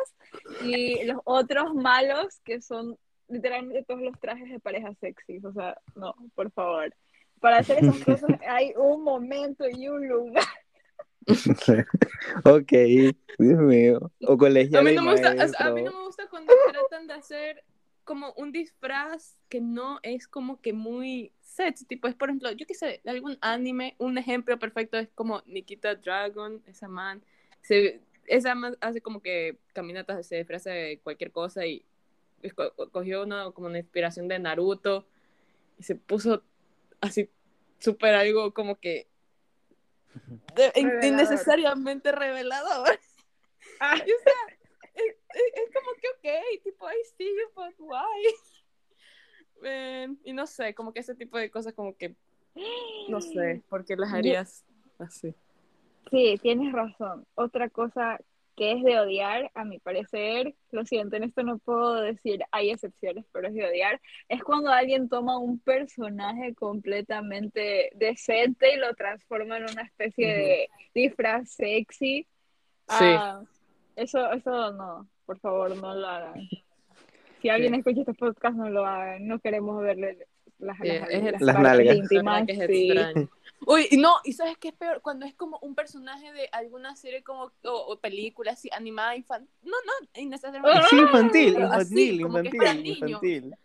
Y los otros malos que son literalmente todos los trajes de parejas sexys. O sea, no, por favor. Para hacer esas cosas hay un momento y un lugar. ok, Dios mío. O A colegial mí, no me gusta, sea, a mí no me gusta cuando tratan de hacer como un disfraz que no es como que muy sexy, tipo es por ejemplo, yo qué sé, de algún anime, un ejemplo perfecto es como Nikita Dragon, esa man, se, esa man hace como que caminatas, se disfraza de cualquier cosa y cogió uno como una inspiración de Naruto y se puso así súper algo como que de- Revelador. innecesariamente revelador. Ah, Y, o sea, es, es- es como que, ok, tipo, I see you, but why? Man, y no sé, como que ese tipo de cosas, como que, no sé, ¿por qué las harías así? Sí, tienes razón. Otra cosa que es de odiar, a mi parecer, lo siento, en esto no puedo decir hay excepciones, pero es de odiar, es cuando alguien toma un personaje completamente decente y lo transforma en una especie de disfraz sexy. Sí. Ah, eso, eso no, por favor, no lo hagan. Si alguien Sí. escucha este podcast, no lo hagan. No queremos verle las, las, es las nalgas. íntimas. es sí. Uy, y no, y ¿sabes qué es peor? Cuando es como un personaje de alguna serie como, o, o película así, animada, infantil. No, no, innecesariamente. Sí, infantil, Pero así, infantil, infantil, infantil.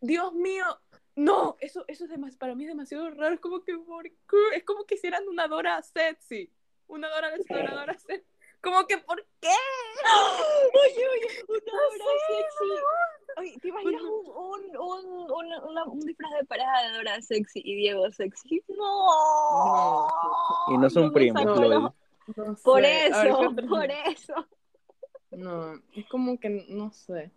Dios mío, no, eso, eso es demas- para mí es demasiado raro. Es como que, ¿por qué? Es como que hicieran una Dora sexy. Una Dora exploradora sexy. Como que, ¿por qué? Oye, oye, una hora Sí, sexy. Oye, ¿te imaginas un, un, un, un, disfraz de pareja de Dora sexy y Diego sexy? No. Y no son primos, No Por sé. A ver, eso, ¿qué otro- por eso. No, es como que, no sé.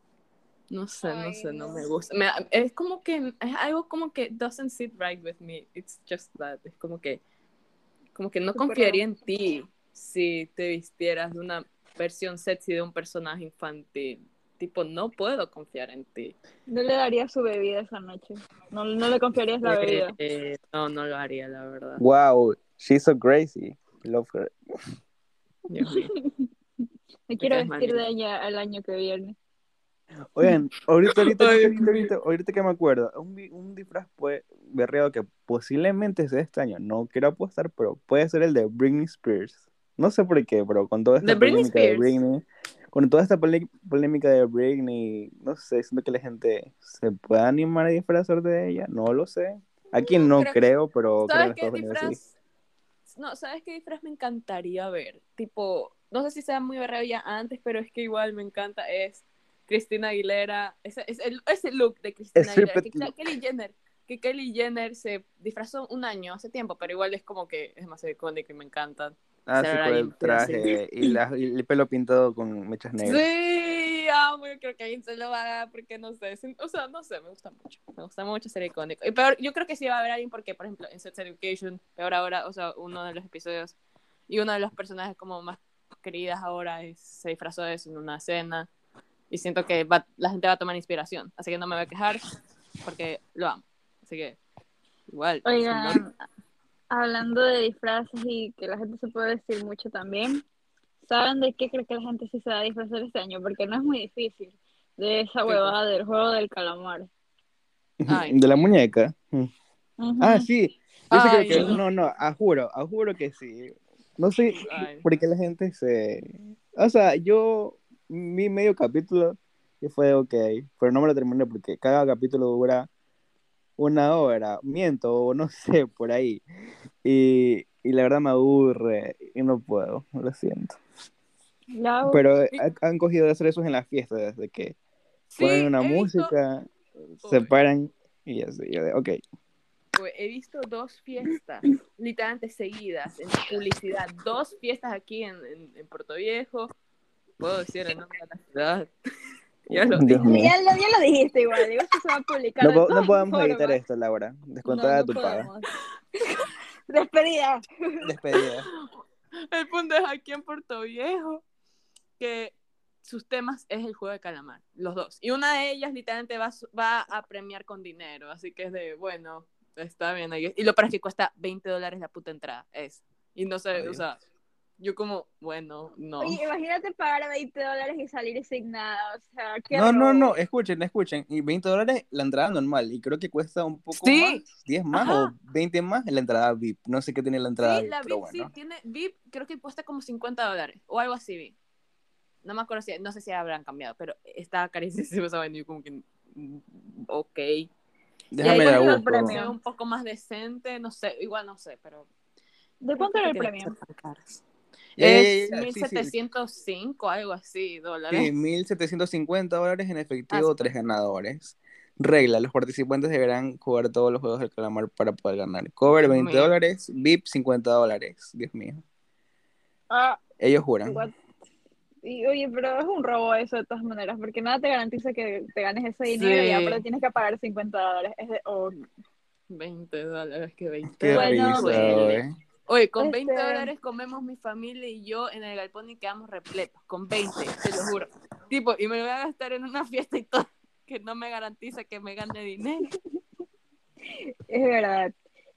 No sé, no sé, no, no. me gusta. Me es como que, es algo como que doesn't sit right with me. It's just that. Es como que, como que no confiaría en ti si te vistieras de una versión sexy de un personaje infantil. Tipo, no puedo confiar en ti. No le daría su bebida esa noche. No, no le confiarías la bebida. Eh, no, no lo haría, la verdad. Wow, she's so crazy. Love her. Me quiero vestir de ella el año que viene. Oigan, ahorita, ahorita, ahorita, ahorita, ahorita que me acuerdo, un, vi- un disfraz berreado que posiblemente sea este año, no quiero apostar, pero puede ser el de Britney Spears. No sé por qué, pero con toda esta ¿De Britney polémica de Spears? Britney, con toda esta polé- polémica de Britney, no sé, siento que la gente se puede animar a disfrazar de ella, no lo sé. Aquí no creo- creo, pero creo que en ¿Sabes qué Estados Unidos sí. disfraz? No, ¿sabes qué disfraz me encantaría ver? Tipo, no sé si sea muy berreo ya antes, pero es que igual me encanta. Es Cristina Aguilera, ese, ese, ese look de Cristina Aguilera. Que, look. Kylie Jenner, que Kylie Jenner se disfrazó un año hace tiempo, pero igual es como que es demasiado icónico y me encanta. Ah, sí, con el traje y, la- y el pelo pintado con mechas negras. Sí, amo, yo creo que alguien se lo haga porque no sé, sin- o sea, no sé, me gusta mucho, me gusta mucho ser icónico. Y peor, yo creo que sí va a haber alguien porque, por ejemplo, en Sex Education, peor ahora, o sea, uno de los episodios y uno de los personajes como más queridas ahora es- se disfrazó de eso en una cena y siento que va- la gente va a tomar inspiración, así que no me voy a quejar porque lo amo. Así que, igual. si no- Oigan, hablando de disfraces y que la gente se puede vestir mucho también, ¿saben de qué creo que la gente sí se va a disfrazar este año? Porque no es muy difícil. De esa ¿Qué huevada del juego del calamar. Ay. De la muñeca. Ujú. Ah, sí. Yo sí creo que, no. no, a juro, a juro que sí. No sé por qué la gente se... O sea, yo vi medio capítulo y fue ok, pero no me lo terminé porque cada capítulo dura una hora, miento, o no sé, por ahí. Y, y la verdad me aburre y no puedo, lo siento. Lau, Pero ha- han cogido de hacer eso en las fiestas, desde que Sí, ponen una he visto- música, se paran y así, yo de, ok. He visto dos fiestas literalmente seguidas en publicidad. Dos fiestas aquí en, en, en Puerto Viejo. Puedo decir el nombre de la ciudad. ya lo Dios dije. mío. ya, lo, ya lo dijiste igual, digo, esto se va a publicar No, no podemos formas. editar esto, Laura. No, Descontada no tu paga. Despedida. Despedida. El punto es aquí en Puerto Viejo que sus temas es el juego de calamar, los dos. Y una de ellas literalmente va, va a premiar con dinero, así que es de, bueno, está bien. Y lo para que cuesta 20 dólares la puta entrada, es. Y no sé, o Adiós. sea, yo como, bueno, no. Oye, imagínate pagar 20 dólares y salir sin nada. O sea, qué No, no, robo. no, escuchen, escuchen. Y 20 dólares la entrada normal. Y creo que cuesta un poco Sí. más, 10 más Ajá. o 20 más la entrada VIP. No sé qué tiene la entrada Sí, VIP, la pero VIP sí bueno. tiene, VIP creo que cuesta como 50 dólares, o algo así vi. No me acuerdo si, no sé si habrán cambiado, pero está carísimo esa yo como que, mm, ok. Déjame y ve un poco más decente, no sé, igual no sé, pero... ¿De cuánto era el premio? Ya, ya, Es ya, ya, sí, sí. 1705, algo así, dólares. Sí, 1750 dólares en efectivo, Ah, sí. tres ganadores. Regla, los participantes deberán jugar todos los juegos del calamar para poder ganar. Cover Dios 20 mío. dólares, VIP 50 dólares. Dios mío. Ah, Ellos juran. what? Y, oye, pero es un robo eso de todas maneras, porque nada te garantiza que te ganes ese dinero y Sí. aparte tienes que pagar 50 dólares. Es de, oh, 20 dólares, que 20 Qué Bueno, risa, duele. Oye, con 20 Este- dólares comemos mi familia y yo en el galpón y quedamos repletos. Con 20, te lo juro. Tipo, y me lo voy a gastar en una fiesta y todo, que no me garantiza que me gane dinero. es verdad.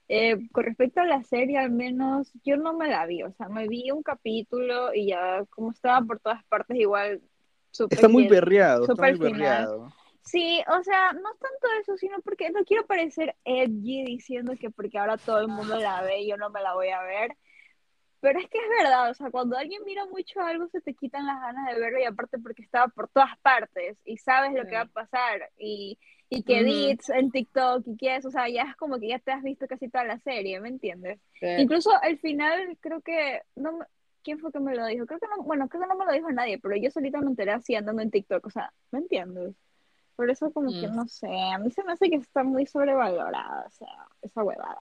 Eh, con respecto a la serie, al menos yo no me la vi, o sea, me vi un capítulo y ya como estaba por todas partes igual súper Está muy perreado, está súper muy final. perreado. Sí, o sea, no tanto eso, sino porque no quiero parecer edgy diciendo que porque ahora todo el mundo la ve y yo no me la voy a ver. Pero es que es verdad, o sea, cuando alguien mira mucho algo se te quitan las ganas de verlo y aparte porque estaba por todas partes y sabes lo que va a pasar y, y que edits en TikTok y que o sea, ya es como que ya te has visto casi toda la serie, ¿me entiendes? Incluso al final creo que, no ¿quién fue que me lo dijo? Creo que no, bueno, creo que no me lo dijo nadie, pero yo solita me enteré así andando en TikTok, o sea, ¿me entiendes? Por eso como que Mm. no sé, a mí se me hace que está muy sobrevalorada, o sea, esa huevada.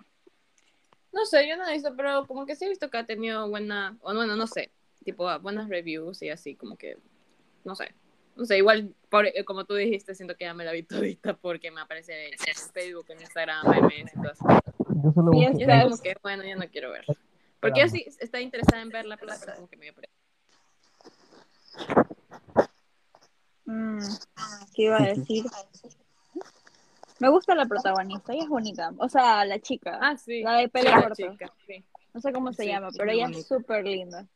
No sé, yo no he visto, pero como que sí he visto que ha tenido buena, o bueno, no sé, tipo buenas reviews y así, como que, no sé. No sé, igual, por- eh, como tú dijiste, siento que ya me la vi todita porque me aparece en Facebook, en Instagram, memes y todo eso. Yo solo Y Y es- es como que, bueno, ya no quiero ver. Porque yo sí está interesada en verla, pero como que me dio pereza. Mm, ¿Qué iba a decir? Me gusta la protagonista, ella es bonita, o sea, la chica, Ah, sí. la de pelo corto, chica, sí. no sé cómo se Sí, llama, sí, pero ella es súper linda.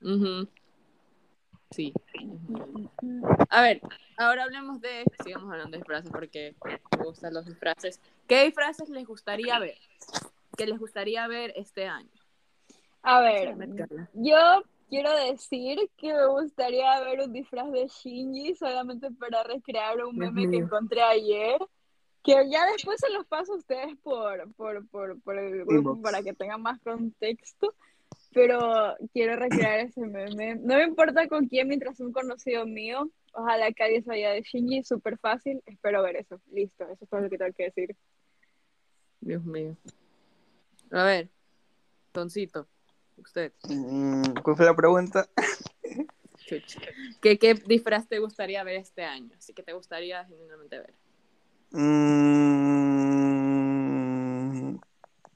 Ujú. Sí. A ver, ahora hablemos de, sigamos hablando de disfraces porque me gustan los disfraces. ¿Qué disfraces les gustaría ver? ¿Qué les gustaría ver este año? A ver. Yo quiero decir que me gustaría ver un disfraz de Shinji solamente para recrear un meme que encontré ayer. Que ya después se los paso a ustedes por, por, por, por el grupo para que tengan más contexto. Pero quiero recrear ese meme. No me importa con quién mientras un conocido mío. Ojalá que alguien sabía de Shinji, súper fácil. Espero ver eso. Listo, eso es todo lo que tengo que decir. Dios mío. A ver, Toncito, usted, Mm, ¿Cuál fue la pregunta? chucha. ¿Qué, ¿Qué disfraz te gustaría ver este año? Así que te gustaría genuinamente ver. Mm,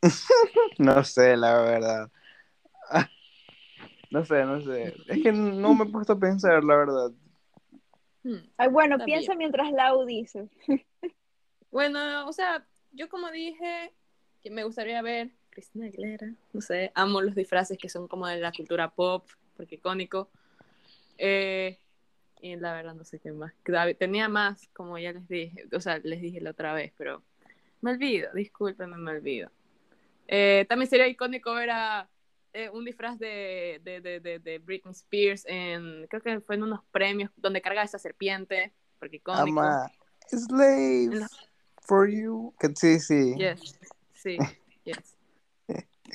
no sé, la verdad. No sé, no sé. Es que no me he puesto a pensar, la verdad. Hmm. Ay, bueno, piensa mientras Lau dice. Bueno, o sea, yo como dije que me gustaría ver Cristina Aguilera, no sé, amo los disfraces que son como de la cultura pop, porque icónico. Eh, y la verdad no sé qué más. Tenía más, como ya les dije, o sea, les dije la otra vez, pero me olvido, discúlpenme, me olvido. Eh, también sería icónico ver a eh, un disfraz de, de, de, de, Britney Spears en, creo que fue en unos premios donde carga esa serpiente, porque icónico. Ama, slave En la- for you. Sí, sí. Yes, sí, yes.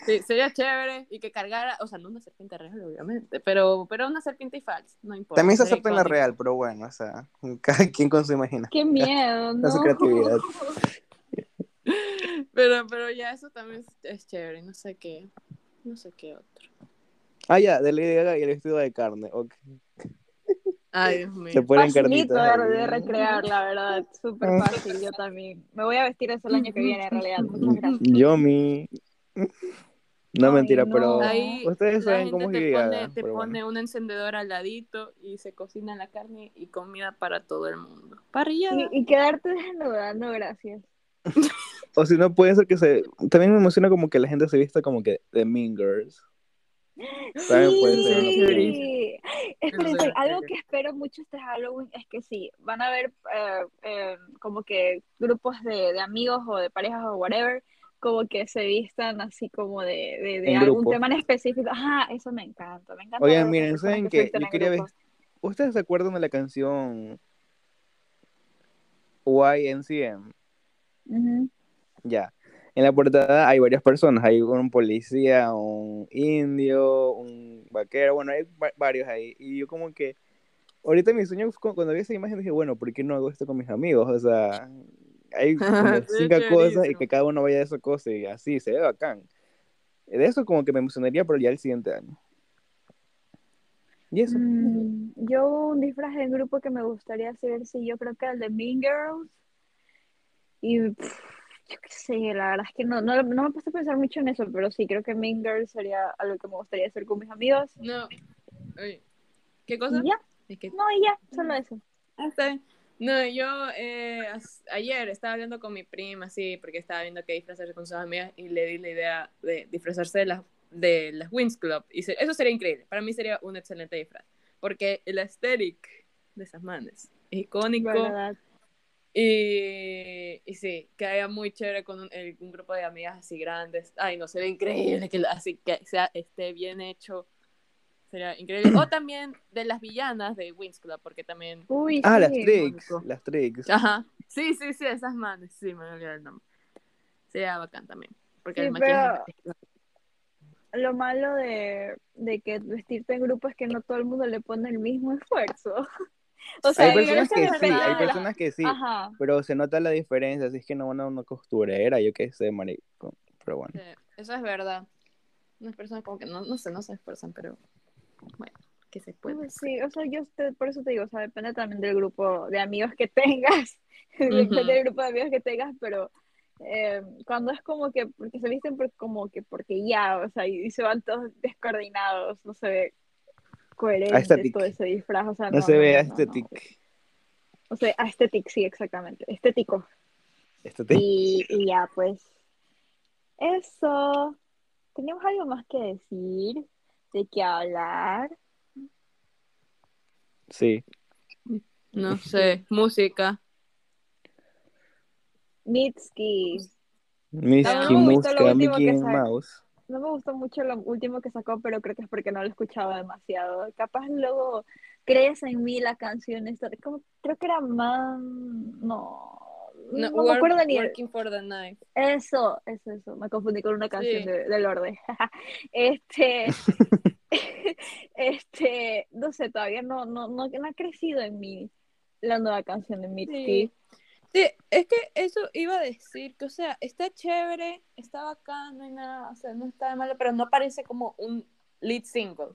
Sí, sería chévere y que cargara, o sea, no una serpiente real, obviamente, pero, pero una serpiente y falsa, no importa. También se acepta en la real, pero bueno, o sea, cada quien con su imaginación. Qué miedo, Con su ¿no? creatividad. Pero, pero ya eso también es, chévere, no sé qué, no sé qué otro. Ah, ya, de Lady Gaga y el vestido de carne. ok. Ay, Dios mío. Se ponen carnitas. de, de recrear, la verdad. Súper fácil, yo también. Me voy a vestir eso el año que viene, en realidad. Muchas gracias. Yo mi. No, Ay, mentira, no. pero Ahí ustedes la saben gente cómo es te pone, te bueno. pone un encendedor al ladito y se cocina la carne y comida para todo el mundo. Parrillada. Y, y quedarte desnuda, no, gracias. O si no, puede ser que se... También me emociona como que la gente se vista como que de Mean Girls. Puede ser opción. Sí. Espérense, Eso algo sí. que espero mucho este Halloween es que sí, van a haber eh, eh, como que grupos de, de amigos o de parejas o whatever, como que se vistan así como de, de, algún grupo. tema en específico. Ajá, eso me encanta, me encanta. Oigan, ver miren, ¿saben que Yo quería ves- ¿Ustedes se acuerdan de la canción YNCM? Ujú. Ya. En la portada hay varias personas. Hay un policía, un indio, un vaquero. Bueno, hay va- varios ahí. Y yo como que... Ahorita mi sueño, cu- cuando vi esa imagen, dije, bueno, ¿por qué no hago esto con mis amigos? O sea, hay como cinco cosas y que cada uno vaya de esa cosa y así, se ve bacán. De eso como que me emocionaría, pero ya el siguiente año. Y eso. Mm, yo un disfraz de grupo que me gustaría hacer, sí, yo creo que el de Mean Girls. Y pff, yo qué sé, la verdad es que no, no, no me puesto a pensar mucho en eso, pero sí, creo que Mean Girls sería algo que me gustaría hacer con mis amigos. No. Oye, ¿Qué cosa? Y ya, Es que no, y ya, solo eso. Ah, está bien. No, yo eh, ayer estaba hablando con mi prima, sí, porque estaba viendo que disfrazarse con sus amigas y le di la idea de disfrazarse de las, de las Wings Club. Y se- eso sería increíble. Para mí sería un excelente disfraz. Porque el aesthetic de esas manes es icónico. ¿Verdad? Y, y sí, quedaría muy chévere con un, el- un grupo de amigas así grandes. Ay, no, sería increíble que así que sea, esté bien hecho. Sería increíble. O también de las villanas de Wings Club, porque también Uy, Ah, las tricks, las tricks. Ajá. Sí, sí, sí, esas manes. Sí, me olvidé el nombre. Sería bacán también. Porque Sí, el maquillaje. Lo malo de, de que vestirte en grupo es que no todo el mundo le pone el mismo esfuerzo. O sea, hay personas que sí, hay personas que sí, Ajá. pero se nota la diferencia, así es que no van a una costurera, yo qué sé, marico. Pero bueno. Sí, eso es verdad. Unas personas como que no, no sé, no se esfuerzan, pero bueno, que se puede. Pues Sí, o sea, yo te- por eso te digo, o sea, depende también del grupo de amigos que tengas, depende del grupo de amigos que tengas, pero eh, cuando es como que, porque se visten por- como que porque ya, o sea, y, y se van todos descoordinados, no se ve coherente Aesthetic. todo ese disfraz, o sea, No, no, se ve no, no, no. estético. O sea, aesthetic, sí, exactamente, estético. Estético. Y, y ya, pues, eso. ¿Tenemos algo más que decir? ¿De qué hablar? Sí. No sé, música. Mitski. Mickey sa- Mouse. No me gustó mucho lo último que sacó, pero creo que es porque no lo escuchaba demasiado. Capaz luego crees en mí la canción esta, como, creo que era Man, no, No, no, me Work- acuerdo ni Working for the Night. eso, eso, eso, me confundí con una canción Sí. de, de Lorde. Este, este, no sé, todavía no, no, no, no ha crecido en mí la nueva canción de Mitski. Sí. Sí, es que eso iba a decir, que o sea, está chévere, está bacán, no hay nada, o sea, no está de malo, pero no parece como un lead single.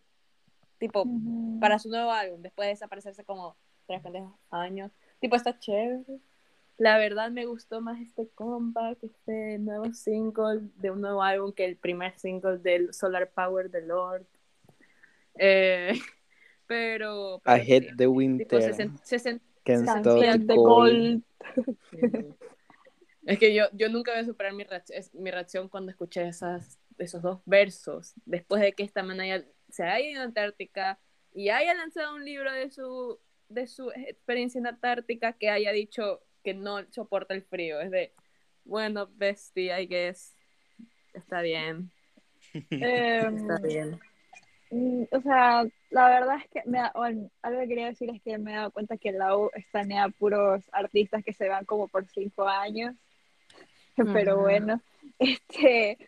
Tipo, Ujú. para su nuevo álbum, después de desaparecerse como tres años. Tipo, está chévere. La verdad me gustó más este comeback, este nuevo single de un nuevo álbum que el primer single del Solar Power de Lord. Eh, pero, pero I hate sí, the tipo, winter. se, sen- se Can't stop the cold. Es que yo, yo nunca voy a superar mi reacción, mi reacción cuando escuché esas, esos dos versos. Después de que esta man haya- se haya ido a Antártica y haya lanzado un libro de su, de su experiencia en Antártica que haya dicho que no soporta el frío. Es de, bueno, bestie, I guess. Está bien, Em, está bien. O sea, la verdad es que me da- bueno, algo que quería decir es que me he dado cuenta que la U estanea puros artistas que se van como por cinco años. Pero bueno, este,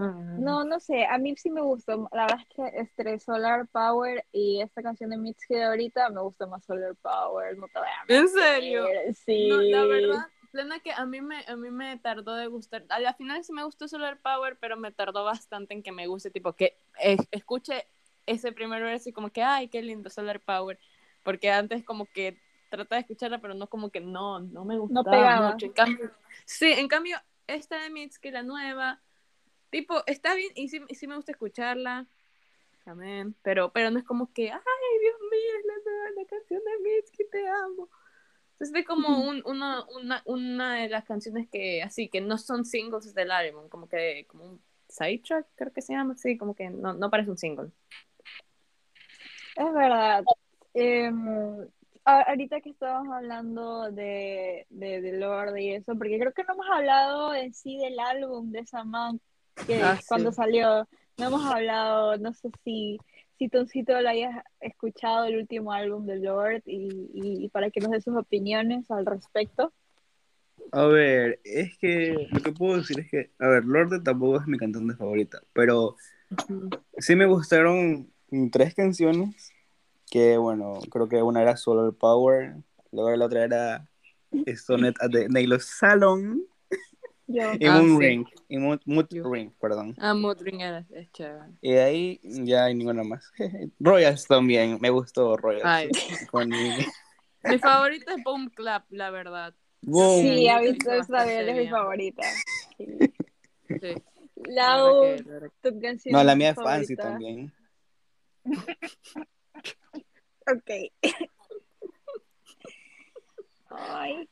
Mm. no, no sé, a mí sí me gustó. La verdad es que este Solar Power y esta canción de Mitski de ahorita me gusta más Solar Power, no te voy a ¿En serio? Sí. No, la verdad, plena que a mí me, a mí me tardó de gustar. A la final sí me gustó Solar Power, pero me tardó bastante en que me guste, tipo que eh, escuche ese primer verso y como que, ay, qué lindo Solar Power. Porque antes como que trataba de escucharla, pero no como que no, no me gustaba pegaba. mucho. En cambio, sí, en cambio, esta de Mitski, la nueva, tipo, está bien y sí, y sí me gusta escucharla. Amén. Pero, pero no es como que, ay, Dios mío, es la, la canción de Mitski, te amo. Entonces es como un, una, una, una de las canciones que, así, que no son singles del álbum, como que, como un sidetrack, creo que se llama, sí, como que no, no parece un single. Es verdad. Em, ahorita que estábamos hablando de, de, de Lord y eso, porque creo que no hemos hablado en sí del álbum de esa man que Ah, sí. cuando salió, no hemos hablado, no sé si, si Toncito lo hayas escuchado el último álbum de Lord y, y, y para que nos dé sus opiniones al respecto. A ver, es que lo que puedo decir es que, a ver, Lorde tampoco es mi cantante favorita, pero sí me gustaron tres canciones, que bueno, creo que una era Solar Power, luego la otra era Sonnet at the Nail Salon y Ah, Moon sí. Ring, y Moon, Moon Yo. Ring, perdón. Ah, Moodring era, es chévere. Y de ahí ya hay ninguna más. Royals también, me gustó Royals. Ay. Con mi- Mi favorito es Boom Clap, la verdad. Boom. sí, a mí también es mi favorita. Sí. Lau, No, la mía es Fancy favorita. también. Ok. Ay,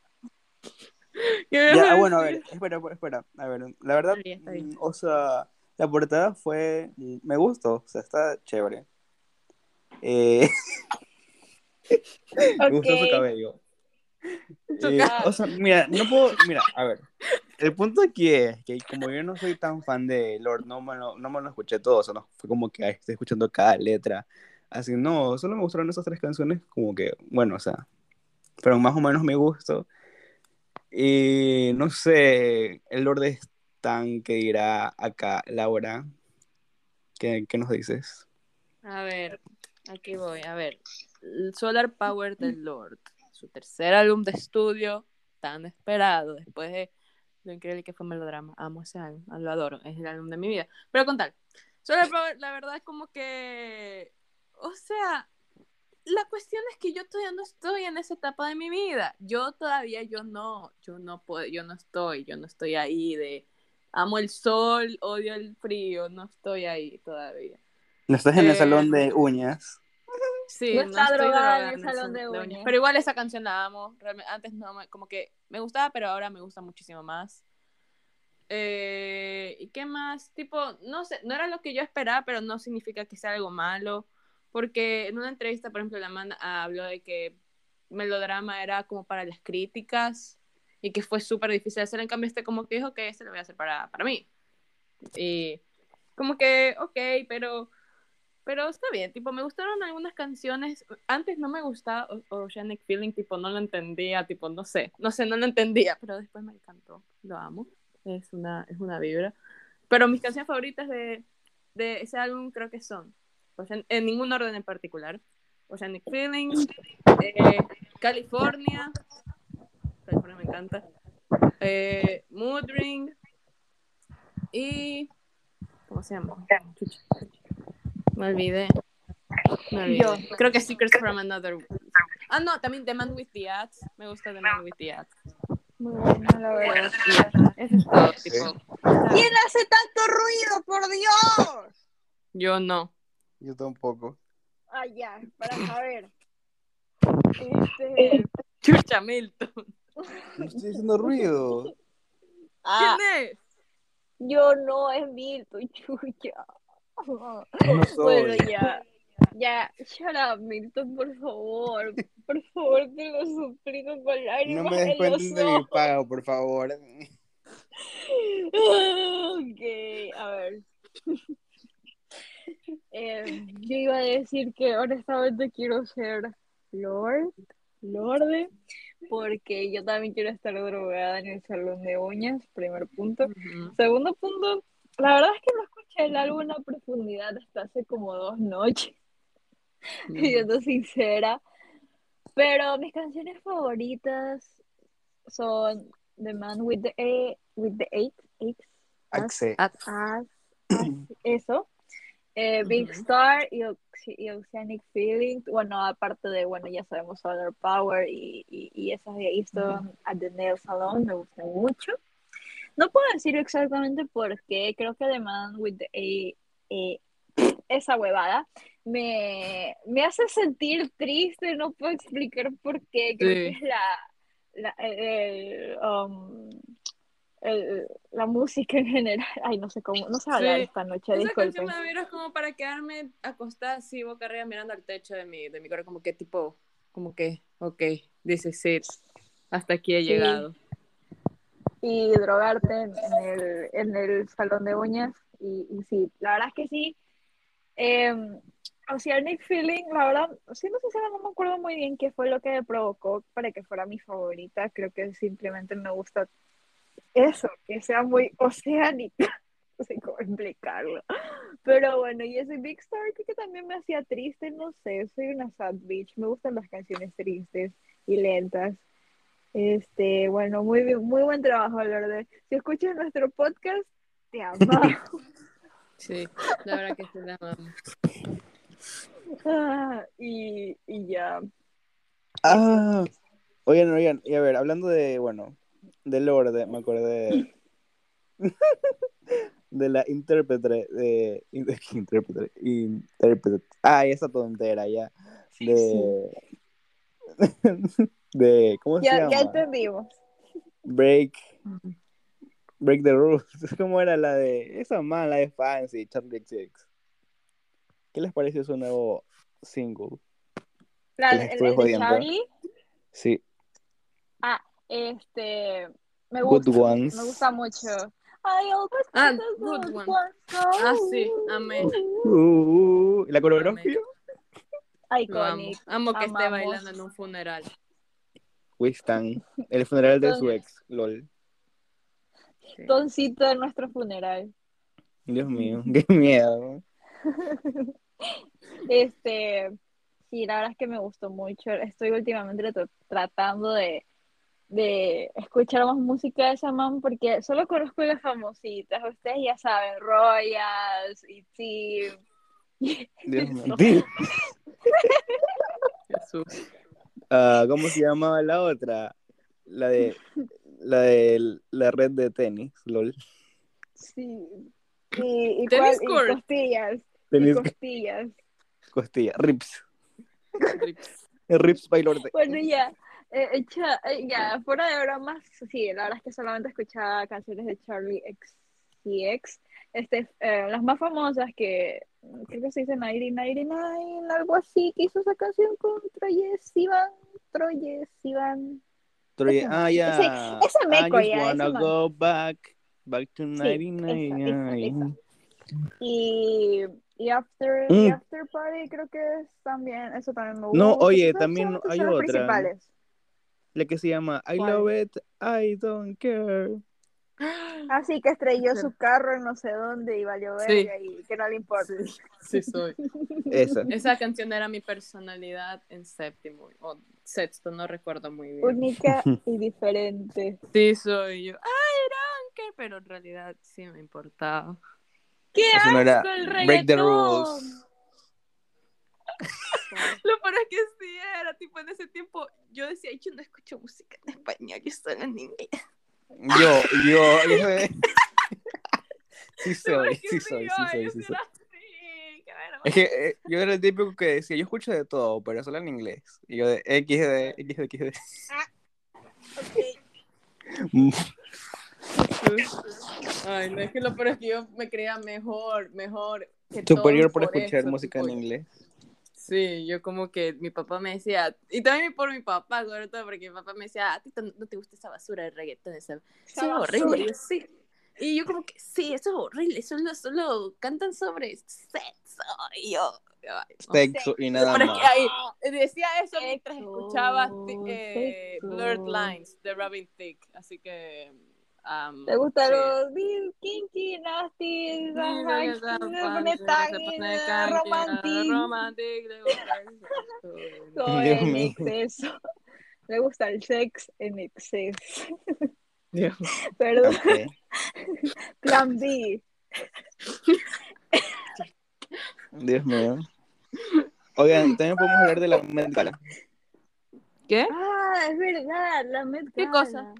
Ya, bueno, a ver, espera, espera, a ver, la verdad, mm, o sea, la portada fue, mm, me gustó, o sea, está chévere. Eh, me gustó su cabello. Eh, o sea, mira, no puedo, mira, a ver, el punto aquí es que como yo no soy tan fan de Lord, no me lo, no me lo escuché todo, o sea, no fue como que ay, estoy escuchando cada letra, así, no, solo me gustaron esas tres canciones, como que, bueno, o sea, pero más o menos me gustó. Y no sé, el Lord es tan que dirá acá Laura, ¿qué, qué nos dices? A ver, aquí voy, a ver. Solar Power del Lord, su tercer álbum de estudio, tan esperado, después de lo increíble que fue Melodrama. Amo ese álbum, lo adoro, es el álbum de mi vida. Pero con tal, Solar Power, la verdad es como que, o sea, la cuestión es que yo todavía no estoy en esa etapa de mi vida. Yo todavía, yo no, yo no puedo, yo no estoy, yo no estoy ahí de amo el sol, odio el frío, no estoy ahí todavía. No estás en el salón de uñas. Sí, No no, está estoy drogada drogada en el salón de uñas. Pero igual esa canción la amo. Realmente, antes no me, como que me gustaba, pero ahora me gusta muchísimo más. Eh, ¿Y qué más? Tipo, no sé, no era lo que yo esperaba, pero no significa que sea algo malo. Porque en una entrevista, por ejemplo, la man habló de que melodrama era como para las críticas y que fue súper difícil hacer. En cambio, este como que dijo que este lo voy a hacer para, para mí. Y como que, ok, pero pero está bien, tipo, me gustaron algunas canciones. Antes no me gustaba Oceanic Feeling, tipo, no lo entendía, tipo, no sé, no sé, no lo entendía, pero después me encantó, lo amo, es una, es una vibra. Pero mis canciones favoritas de, de ese álbum creo que son, Ocean- en ningún orden en particular, Oceanic Feeling, eh, California, California me encanta, eh, Mood Ring y... ¿Cómo se llama? Me olvidé. Me olvidé. Yo. Creo que Secrets from Another. Ah, no, también The Man with the Ads. Me gusta The Man with the Ads. muy buena, la verdad. Eso es todo, tipo. ¿Quién hace tanto ruido, por Dios? Yo no. Yo tampoco. Ah, ya, para saber. Este. Chucha Milton. No estoy haciendo ruido. Ah, ¿Quién es? yo no, es Milton, chucha. No Bueno, soy. ya. Ya, shut up, Milton, por favor. Por favor, te lo suplico con No lágrimas me en los descuenten de mi pago, por favor. Ok, a ver. Eh, yo iba a decir que honestamente quiero ser Lord, Lorde, porque yo también quiero estar drogada en el salón de uñas, primer punto. Segundo punto, la verdad es que no escuché el álbum a profundidad hasta hace como dos noches, siendo sincera. Pero mis canciones favoritas son The Man with the, A- with the Eight, Axe. Eso. Eh, Big. Star y, Oce- y Oceanic Feeling. Bueno, aparte de, bueno, ya sabemos Solar Power y, y, y esas de Easton at the Nail Salon me gustan mucho. No puedo decir exactamente por qué, creo que The Man with the A- eh, esa huevada me, me hace sentir triste, no puedo explicar por qué, creo que es la, la, el, um, el- la música en general, ay, no sé cómo, no sé hablar Sí. esta noche, Esa disculpen. canción la vieras como para quedarme acostada así, boca arriba, mirando al techo de mi, de mi como que tipo, como que, ok, dice sí, hasta aquí he Sí. llegado. y drogarte en, en el, en el salón de uñas. Y, y sí, la verdad es que sí. Eh, Oceanic Feeling, la verdad, siendo sincera, no me acuerdo muy bien qué fue lo que me provocó para que fuera mi favorita. Creo que simplemente me gusta eso, que sea muy oceánica. No sé cómo explicarlo. Pero bueno, y ese Big Star creo que también me hacía triste, no sé, soy una sad bitch, me gustan las canciones tristes y lentas. Este, bueno, muy bien, muy buen trabajo, Lorde. Si escuchas nuestro podcast, te amamos. Sí, la verdad que sí la amamos. Ah, y, y ya. Ah, oigan, oigan, y a ver, hablando de, bueno, del orden, me acordé de, de la intérprete, de, in- intérprete, intérprete, ah, esa tontera ya, de, de, ¿cómo se Ya, llama? ya entendimos. Break, Break the Rules, ¿cómo era la de, esa man, la de Fancy, Charlie Six? ¿Qué les pareció su nuevo single? La, el, el de. Charlie, Sí, este, me Good gusta, Ones. me gusta mucho. I always Ah, Good good Ones. ones. Ah, sí, amé. Uh, ¿y la coreografía? Lo amo. Iconic. Amo que esté bailando en un funeral. Wistan, el funeral de su ex, lol. Toncito de nuestro funeral. Dios mío, qué miedo. Este, sí, la verdad es que me gustó mucho. Estoy últimamente tra- tratando de, de escuchar más música de esa man porque solo conozco las famositas. Ustedes ya saben, Royals, y Team. Dios mío. Jesús. Ah, ¿Cómo se llamaba la otra? La de la de la red de tenis, lol. Sí. Y, y, Tennis cuál- y costillas. y Tenis costillas. costilla, rips. Rips. Rips by Lorde. Bueno, ya, eh, echa- eh, ya, fuera de bromas, sí, la verdad es que solamente escuchaba canciones de Charlie XCX, este, eh, las más famosas que creo que se dice 1999, algo así, que hizo esa canción con Troye Sivan, Troye Sivan, Troye- ese ah, ya. Ese- ese meco, I just ya, wanna man. go back, back to esa, 99. esa. y, y After, y Mm. After Party creo que es también, eso también me gusta. No, oye, también hay son las otra. principales. La que se llama I ¿Cuál? love it, I don't care. Así que estrelló Sí. su carro en no sé dónde y valió Sí. verga y que no le importa. Sí, sí soy. Esa. Esa canción era mi personalidad en séptimo o sexto, no recuerdo muy bien. Única y diferente. Sí soy yo. Ay, Ranker, pero en realidad sí me importaba. ¡Qué Eso no era asco el Break the reggaetón! rules. Lo peor es que sí era, tipo en ese tiempo yo decía, yo no escucho música en español, yo solo en inglés. Yo, yo, yo Sí soy, es que sí soy, sí soy, sí soy. Es que eh, yo era el típico que decía, yo escucho de todo, pero solo en inglés. Y yo de XD, XD, XD. Ay, no, es que lo peor es que yo me creía mejor, mejor que Superior todos por escuchar eso, música en inglés. Sí, yo como que mi papá me decía, y también por mi papá, sobre todo porque mi papá me decía, a ti no te gusta esa basura de reggaetón, esa, eso Esa es horrible. yo, sí. Y yo como que, sí, eso es horrible, solo, solo cantan sobre sexo. Y yo, ay, no. Sexo y nada Pero es más. que ahí, decía eso mientras Sexo, escuchaba eh. Blurred Lines de Robin Thicke, así que... um, ¿Te gustan sí. los Bill Kinky, Nasty? Romantic, le gusta el sexo. Todo en exceso. Le gusta el sex en exceso. Dios. Perdón, Ok. plan B. Dios mío. Oigan, también podemos hablar de la Met Gala. ¿Qué? Ah, es verdad, la Met ¿Qué cosa?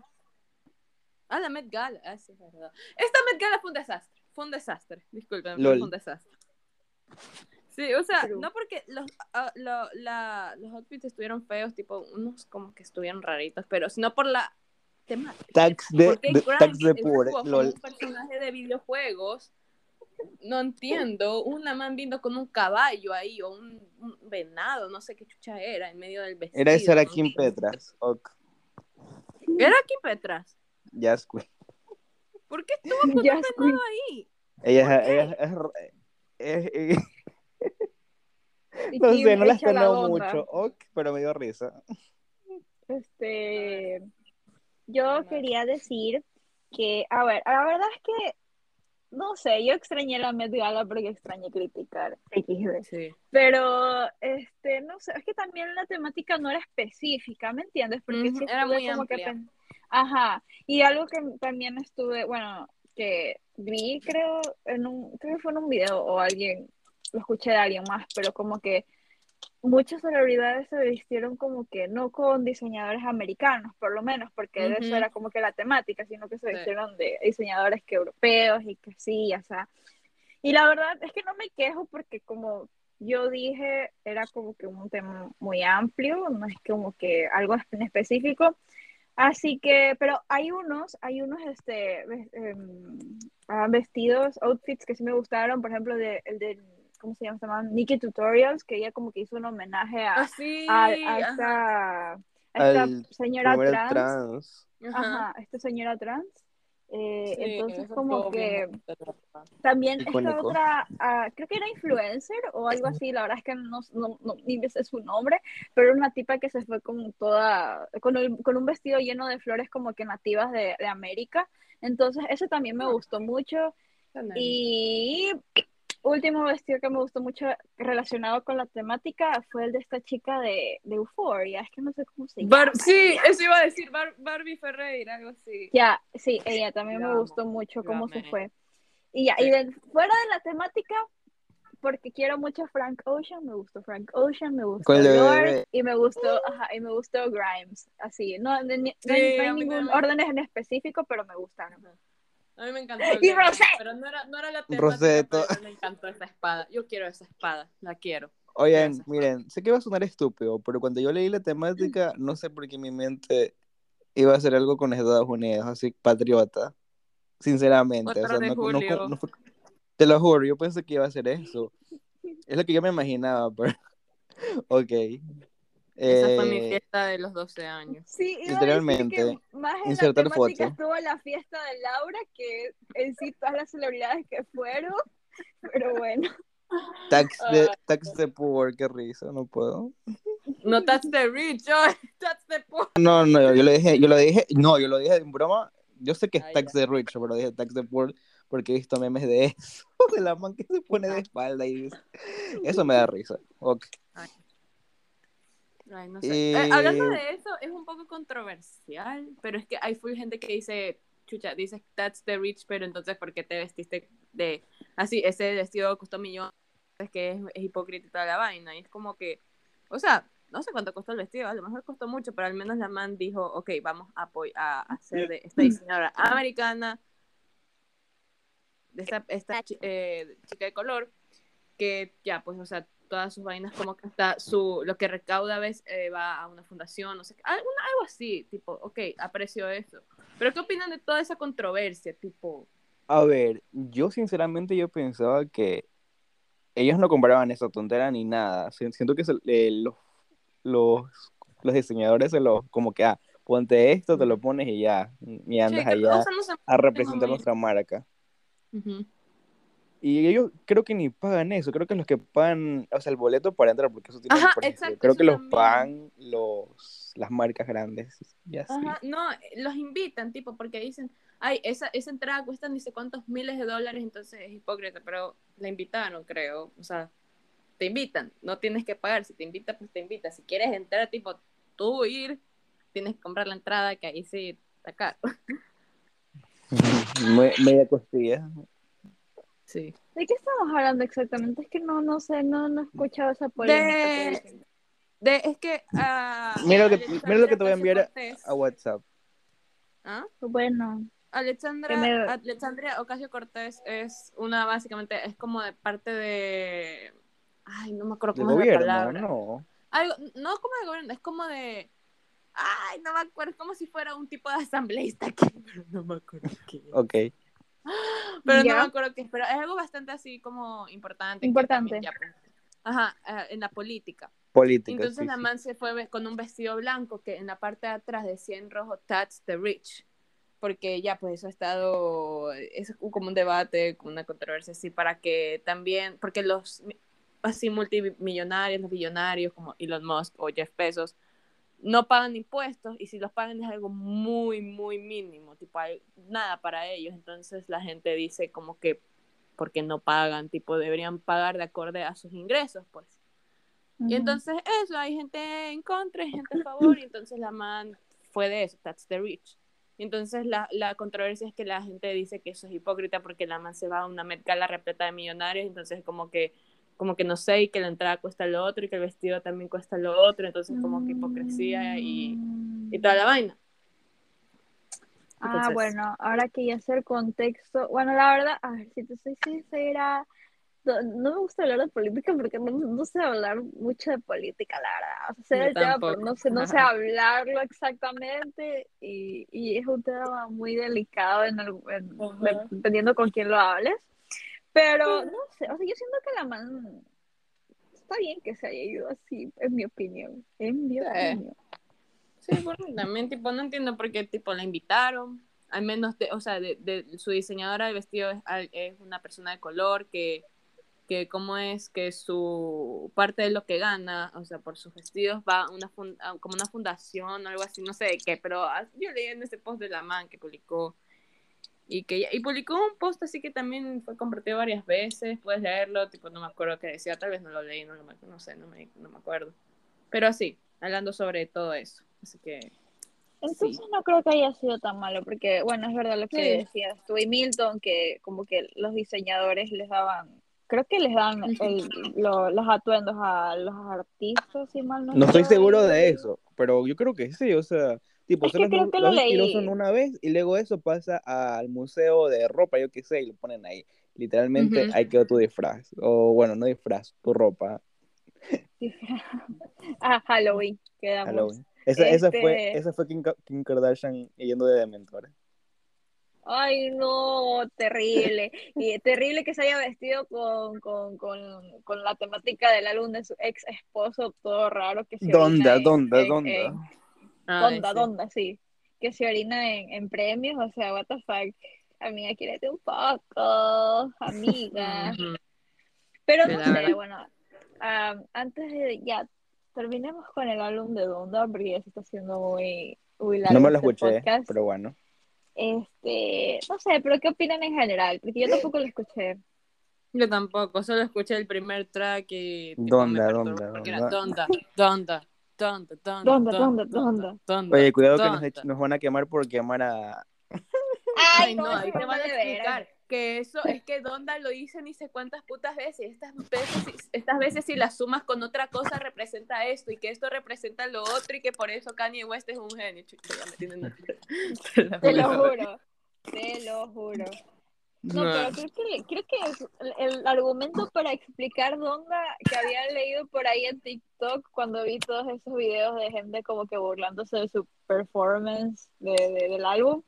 Ah, la Met Gala, ah, sí, es verdad. Esta Met Gala fue un desastre, fue un desastre, disculpen, fue un desastre. Sí, o sea, True. no porque los, ah, lo- la- los outfits estuvieron feos, tipo, unos como que estuvieron raritos, pero sino por la temática. Tax de, Porque de- tax de pobre, un personaje de videojuegos. No entiendo, una man viendo con un caballo ahí o un, un venado, no sé qué chucha era, en medio del vestido. Era esa era ¿no? Kim Petras. Ok, Era Kim Petras. Jazz Queen. ¿Por qué estuvo con ahí? Ella, ¿Por es- es- es- es- no sé, no la conozco onda. mucho, pero me dio risa. Este, yo quería decir que, a ver, la verdad es que, no sé, yo extrañé la Met Gala porque extrañé criticar XD. Sí. Pero, este, no sé, es que también la temática no era específica, ¿me entiendes? Porque Ujú, sí era muy como que amplia. pen- Ajá, y algo que también estuve, bueno, que vi, creo, en un, creo que fue en un video o alguien, lo escuché de alguien más, pero como que muchas celebridades se vistieron como que no con diseñadores americanos, por lo menos, porque de eso Ujú. era como que la temática, sino que se Sí. vistieron de diseñadores que europeos y que sí, o sea. Y la verdad es que no me quejo porque como yo dije, era como que un tema muy amplio, no es como que algo en específico. Así que, pero hay unos, hay unos este, em, ah, vestidos, outfits que sí me gustaron, por ejemplo, de, el de, ¿cómo se llama? Se llama Nikki Tutorials, que ella como que hizo un homenaje a, Así. a, esta, a esta Al señora trans. ajá. Ajá, esta señora trans. Eh, Sí, entonces eso como que también esta otra, ah, creo que era influencer o algo así, la verdad es que no, no, no- ni me sé su nombre, pero era una tipa que se fue como toda, con, el- con un vestido lleno de flores como que nativas de, de América. Entonces ese también me gustó mucho. Y último vestido que me gustó mucho relacionado con la temática fue el de esta chica de, de Euphoria, es que no sé cómo se llama. Bar- sí, eso iba a decir Bar- Barbie Ferreira, algo así. Ya, sí, ella también me gustó mucho cómo se fue. Y ya, y de- fuera de la temática, porque quiero mucho a Frank Ocean, me gustó Frank Ocean, me gustó bebé. y me gustó, ajá, y me gustó Grimes, así, no, de- no Sí, hay, no ningún orden en específico, pero me gustaron. A mí me encantó. el Y Rosé. Pero no era, no era la temática, me encantó esa espada. Yo quiero esa espada, la quiero. Oigan, miren, sé que va a sonar estúpido, pero cuando yo leí la temática, no sé por qué mi mente iba a ser algo con Estados Unidos, así patriota. Sinceramente, o sea, no, no- no fue- te lo juro, yo pensé que iba a ser eso. Es lo que yo me imaginaba, pero ok. Esa fue mi Eh, fiesta de los 12 años. Sí, iba a decir Literalmente, que más en la insertar temática foto. estuvo la fiesta de Laura que en sí todas las celebridades que fueron, pero bueno. tax de, Ah. tax de poor, qué risa, no puedo. No, that's the rich, oh, that's the poor. No, no, yo, yo lo dije, yo lo dije, no, yo lo dije en broma. Yo sé que es Ah, tax ya. de rich, pero dije tax de poor porque he visto memes de eso, de la man que se pone de espalda y dice, eso me da risa. Ok. Ay, no sé. Y- Eh, hablando de eso, es un poco controversial, pero es que hay full gente que dice, chucha, dices that's the rich, pero entonces ¿por qué te vestiste de así? Ese vestido costó millones, es que es, es hipócrita y toda la vaina. Y es como que, o sea, no sé cuánto costó el vestido, a lo mejor costó mucho, pero al menos la man dijo, ok, vamos a, a hacer de esta diseñadora americana, de esta, esta eh, chica de color, que ya, pues, o sea, todas sus vainas como que hasta su, lo que recauda a veces eh, va a una fundación, no sé, alguna, algo así, tipo, ok, aprecio eso. Pero ¿qué opinan de toda esa controversia? Tipo, A ver, yo sinceramente yo pensaba que ellos no compraban esa tontera ni nada. Si- Siento que se- eh, los, los, los diseñadores se lo, como que, ah, ponte esto, te lo pones y ya, y andas allá sea, no a representar nuestra marca. Ujú. Y ellos creo que ni pagan eso, creo que los que pagan, o sea, el boleto para entrar, porque eso tiene un Ajá, precio. exacto, creo que los también. pagan los, las marcas grandes. Y así. Ajá, no, los invitan, tipo, porque dicen, ay, esa, esa entrada cuesta ni sé cuántos miles de dólares, entonces es hipócrita, pero la invitaron, creo. O sea, te invitan, no tienes que pagar. Si te invita, pues te invita. Si quieres entrar, tipo, tú ir, tienes que comprar la entrada, que ahí sí está caro. Me- media costilla. Sí. ¿De qué estamos hablando exactamente? Es que no, no sé, no, no he escuchado esa polémica. De, de, es que. ah, Mira lo que- mira lo que te voy a enviar A WhatsApp. ¿Ah? Bueno, Alexandra, me- Alexandria Ocasio Cortés es una, básicamente, es como de parte de. Ay, no me acuerdo cómo es la gobierno, palabra. no. Algo, no como de gobierno, es como de. Ay, no me acuerdo, es como si fuera un tipo de asambleísta aquí, pero no me acuerdo qué. Ok. Pero Ya. no me acuerdo qué es, pero es algo bastante así como importante. Importante. ya, pues, ajá, eh, en la política. Política. Entonces sí, la sí. man se fue con un vestido blanco que en la parte de atrás decía en rojo Touch the Rich. Porque ya, pues eso ha estado, es como un debate, como una controversia así, para que también, porque los así multimillonarios, los billonarios como Elon Musk o Jeff Bezos, no pagan impuestos y si los pagan es algo muy, muy mínimo, tipo hay nada para ellos. Entonces la gente dice como que porque no pagan, tipo deberían pagar de acorde a sus ingresos, pues. Y entonces eso, hay gente en contra, hay gente a favor, y entonces la man fue de eso, that's the rich. Y entonces la, la controversia es que la gente dice que eso es hipócrita porque la man se va a una Met Gala repleta de millonarios, entonces como que, como que no sé, y que la entrada cuesta lo otro, y que el vestido también cuesta lo otro, entonces como que hipocresía y, y toda la vaina. Ah, bueno, ahora que ya sé el contexto, bueno, la verdad, a ver, si te soy sincera, no, no me gusta hablar de política porque no, no sé hablar mucho de política, la verdad. O sea, sé del tema, pero no sé, no sé hablarlo exactamente y, y es un tema muy delicado en el- en- dependiendo con quién lo hables. Pero no sé, o sea, yo siento que la man está bien que se haya ido así, en mi opinión, en mi Sí. opinión. Sí, bueno, también, tipo, no entiendo por qué, tipo, la invitaron. Al menos, de, o sea, de, de- su diseñadora de vestido es, una persona de color que, que cómo es que su parte de lo que gana, o sea, por sus vestidos va a una fun- a como una fundación o algo así, no sé de qué, pero yo leí en ese post de la man que publicó y que y publicó un post así que también fue compartido varias veces, puedes leerlo, tipo, no me acuerdo qué decía, tal vez no lo leí, no, lo no sé, no me, no me acuerdo. Pero así, hablando sobre todo eso. Así que Entonces Sí. no creo que haya sido tan malo, porque bueno, es verdad lo que Sí. decías tú y Milton, que como que los diseñadores les daban, creo que les dan el, lo- los atuendos a los artistas, si mal no No estoy. seguro de eso, pero yo creo que sí, o sea, tipo, Es que creo que lo leí. usan una vez y luego eso pasa al museo de ropa, yo qué sé, y lo ponen ahí. Literalmente, ahí quedó tu disfraz, o bueno, no disfraz, tu ropa, Ah, Halloween, quedamos. Halloween. Esa, esa fue, Este- esa fue Kim, Ka- Kim Kardashian yendo de dementora. Ay, no, terrible. Y terrible que se haya vestido con, con, con, con la temática del álbum de su ex esposo, todo raro que se ¿Dónde? ¿Dónde? en- ¿Dónde? en- Ay, Donda, sí. donda, sí. Que se orina en, en premios, o sea, what the fuck. Amiga, quiérete un poco, amiga. Pero no sé, bueno, antes de ya terminemos con el álbum de Donda, porque ya se está haciendo muy, muy largo No me lo este escuché, podcast. pero bueno. Este, no sé, pero ¿qué opinan en general? Porque yo tampoco lo escuché. Yo tampoco, solo escuché el primer track y tipo, ¿Dónde, me perturbó dónde, porque era dónde? donda, donda, Donda, donda, donda, donda, Oye, cuidado que nos, van a quemar por quemar a... Ay, no, ahí te van a explicar que eso es que Donda lo dice ni sé cuántas putas veces. Estas veces, estas veces si las sumas con otra cosa representa esto y que esto representa lo otro y que por eso Kanye West es un genio. Chucha, ya me tienen hasta- Te lo juro, te lo juro. No, pero creo que, creo que es el, argumento para explicar dónde que había leído por ahí en TikTok cuando vi todos esos videos de gente como que burlándose de su performance de, de- del álbum,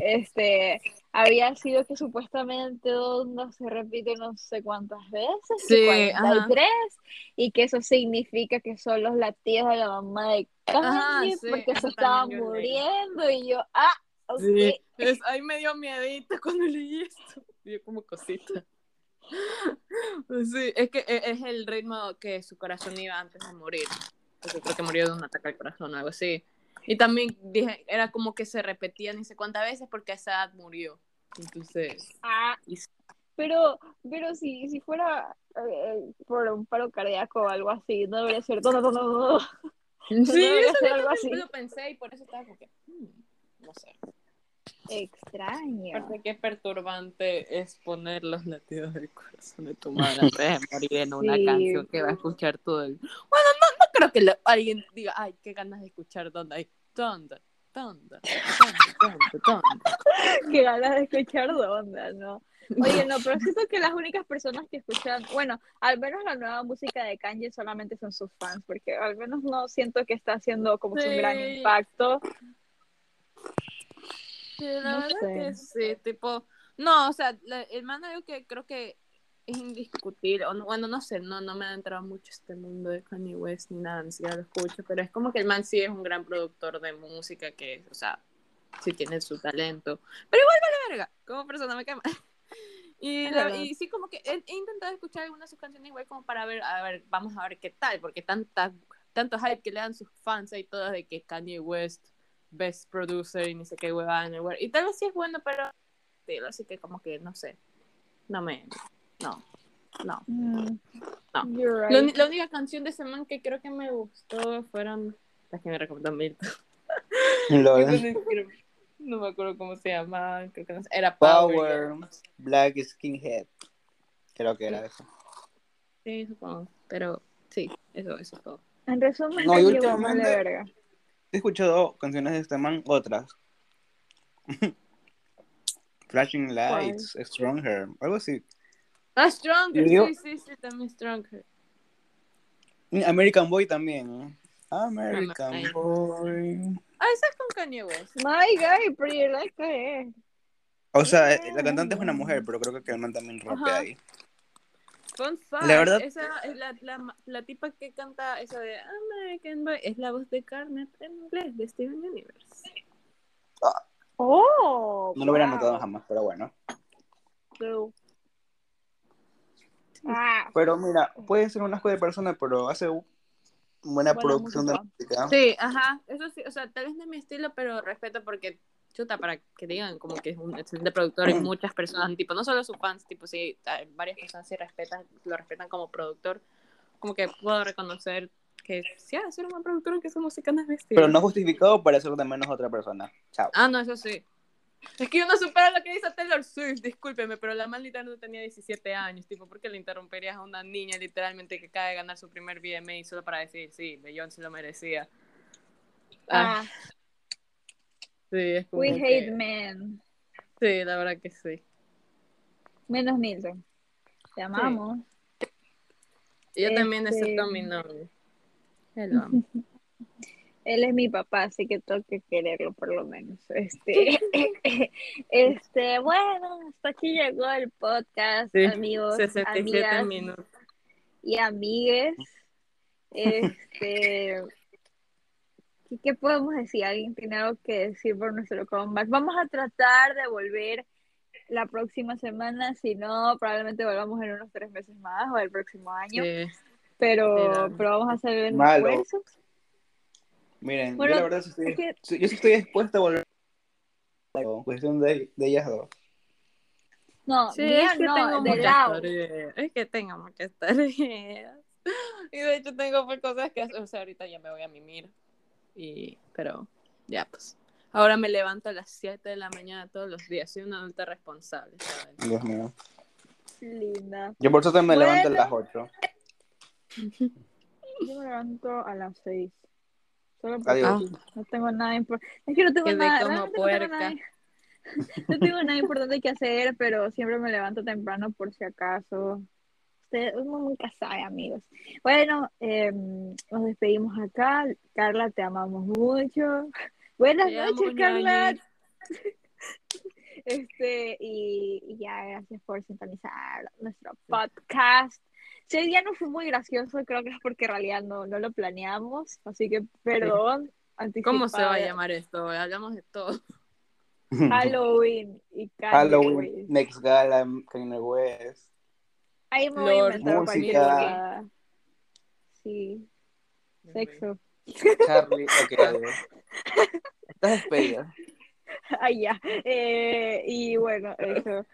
este, había sido que supuestamente Donda se repite no sé cuántas veces, Sí, que ajá. 43, y que eso significa que son los latidos de la mamá de Kanye Ajá, sí, porque se estaba muriendo, y yo, ah, Sí, es, ahí me dio miedito cuando leí esto. Dio como cosita. Sí, es que e- es el ritmo que su corazón iba antes de morir. Porque creo que murió de un ataque al corazón o algo así. Y también dije, era como que se repetía ni sé cuántas veces porque a esa edad murió. Entonces, Ah, y- pero, pero si, si fuera eh, por un paro cardíaco o algo así, no debería ser. No, no, no, no, no. sí, debería eso ser yo algo así. lo pensé y por eso estaba como que, hmm, no sé. Extraño. Aparte, qué perturbante es poner los latidos del corazón de tu madre antes de morir en una Sí. canción que va a escuchar todo el... Bueno, no, no creo que lo- alguien diga, ay, qué ganas de escuchar dónde hay. Tonto, tonto, tonto. Qué ganas de escuchar Donda, ¿no? Oye, no, pero siento que las únicas personas que escuchan, bueno, al menos la nueva música de Kanye solamente son sus fans, porque al menos no siento que está haciendo como su gran impacto. Sí, la No verdad sé. que sí, tipo, no, o sea, la- el man algo que creo que es indiscutible, o no- bueno, no sé, no, no me ha entrado mucho este mundo de Kanye West ni nada, ni siquiera lo escucho, pero es como que el man sí es un gran productor de música que, o sea, sí tiene su talento, pero igual vale verga, como persona me quema. Y, la- y sí, como que he, he intentado escuchar algunas de sus canciones igual como para ver, a ver, vamos a ver qué tal, porque tanta, tanto hype que le dan sus fans ahí todas de que Kanye West, best producer y ni sé qué huevada en el world. Y tal vez sí es bueno, pero así que como que no sé, no me, no, no. Mm, No. you're La, right. uni- la única canción de ese man que creo que me gustó fueron las que me recomendó Milton. No me acuerdo cómo se llama, creo que no sé, era Power. Power, Black Skinhead. Creo que era eso. Sí, supongo, pero sí, eso, eso es todo. En resumen, No, y Kanye West últimamente- vale verga. He escuchado canciones de este man, otras. Flashing Lights, Stronger, algo así. Ah, Stronger, sí, sí, sí, también Stronger. American Boy también. ¿eh? American Ay. Boy. Ah, esa es con Kanye West. My guy, pretty like eh. O sea, eh, la cantante es una mujer, pero creo que el man también Ajá. ahí. Fun fact, La verdad- esa es la, la, la tipa que canta esa de American Boy, es la voz de Carmen en inglés de Steven Universe. Oh, No lo hubiera notado jamás, pero bueno. True. Ah, Pero mira, puede ser una asco de persona, pero hace buena Buena producción de música. música. Sí, ajá, eso sí, o sea, tal vez no es mi estilo, pero respeto porque, chuta, para que digan como que es un excelente productor y muchas personas, tipo, no solo sus fans, tipo, sí, varias personas sí respetan, lo respetan como productor, como que puedo reconocer que sí ser un buen productor que su música no es. Pero no justificado para ser de menos otra persona. Chao. Ah, no, eso sí. Es que yo no supero lo que dice Taylor Swift, discúlpeme, pero la man literalmente tenía 17 años, tipo, ¿por qué le interrumperías a una niña literalmente que acaba de ganar su primer VMA solo para decir, sí, Beyoncé lo merecía? Ah, ah, sí, es como we que- hate men. Sí, la verdad que sí. Menos Milton. Te amamos. Yo también acepto a mi novio. Él lo ama. Él es mi papá, así que tengo que quererlo por lo menos. Este, este, bueno, hasta aquí llegó el podcast, Sí, amigos, 67 amigas minutos. y amigues. Este, ¿qué, qué podemos decir? ¿Alguien tiene algo que decir por nuestro comeback? Vamos a tratar de volver la próxima semana, si no, probablemente volvamos en unos tres meses más o el próximo año, Sí. pero, pero vamos a hacer el Malo. esfuerzo. Miren, Bueno, yo la verdad sí estoy, es que- yo sí estoy dispuesta a volver. Cuestión de, de ellas dos. No, Sí, es que no, tengo de muchas lado. tareas. Es que tengo muchas tareas. Y de hecho tengo pues, cosas que hacer. O sea, ahorita ya me voy a mimir. Y, pero ya pues. Ahora me levanto a las 7 de la mañana todos los días. Soy una adulta responsable. Dios mío. Linda. Yo por eso me Bueno. levanto a las 8. Yo me levanto a las seis. Solo porque Adiós. no tengo nada importante. Es que no tengo Quedé nada, como realmente no tengo puerca. nada, no tengo nada importante que hacer, pero siempre me levanto temprano por si acaso. Ustedes uno nunca sabe, amigos. Bueno, eh, nos despedimos acá. Carla, te amamos mucho. Buenas Te amo, noches, Carla. Este, y, y ya, gracias por sintonizar nuestro podcast. Si hoy día no fue muy gracioso, creo que es porque en realidad no, no lo planeamos, así que perdón. ¿Cómo se va a llamar esto? Hablamos de todo. Halloween y Kanye Halloween, West. Next Gala, Kanye West. Ahí me voy a inventar cualquier música. Sí, sexo. Charlie, ok. Estás despedida. Ay, ya. Eh, y bueno, eso.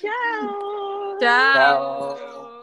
Chao. Chao. Chao.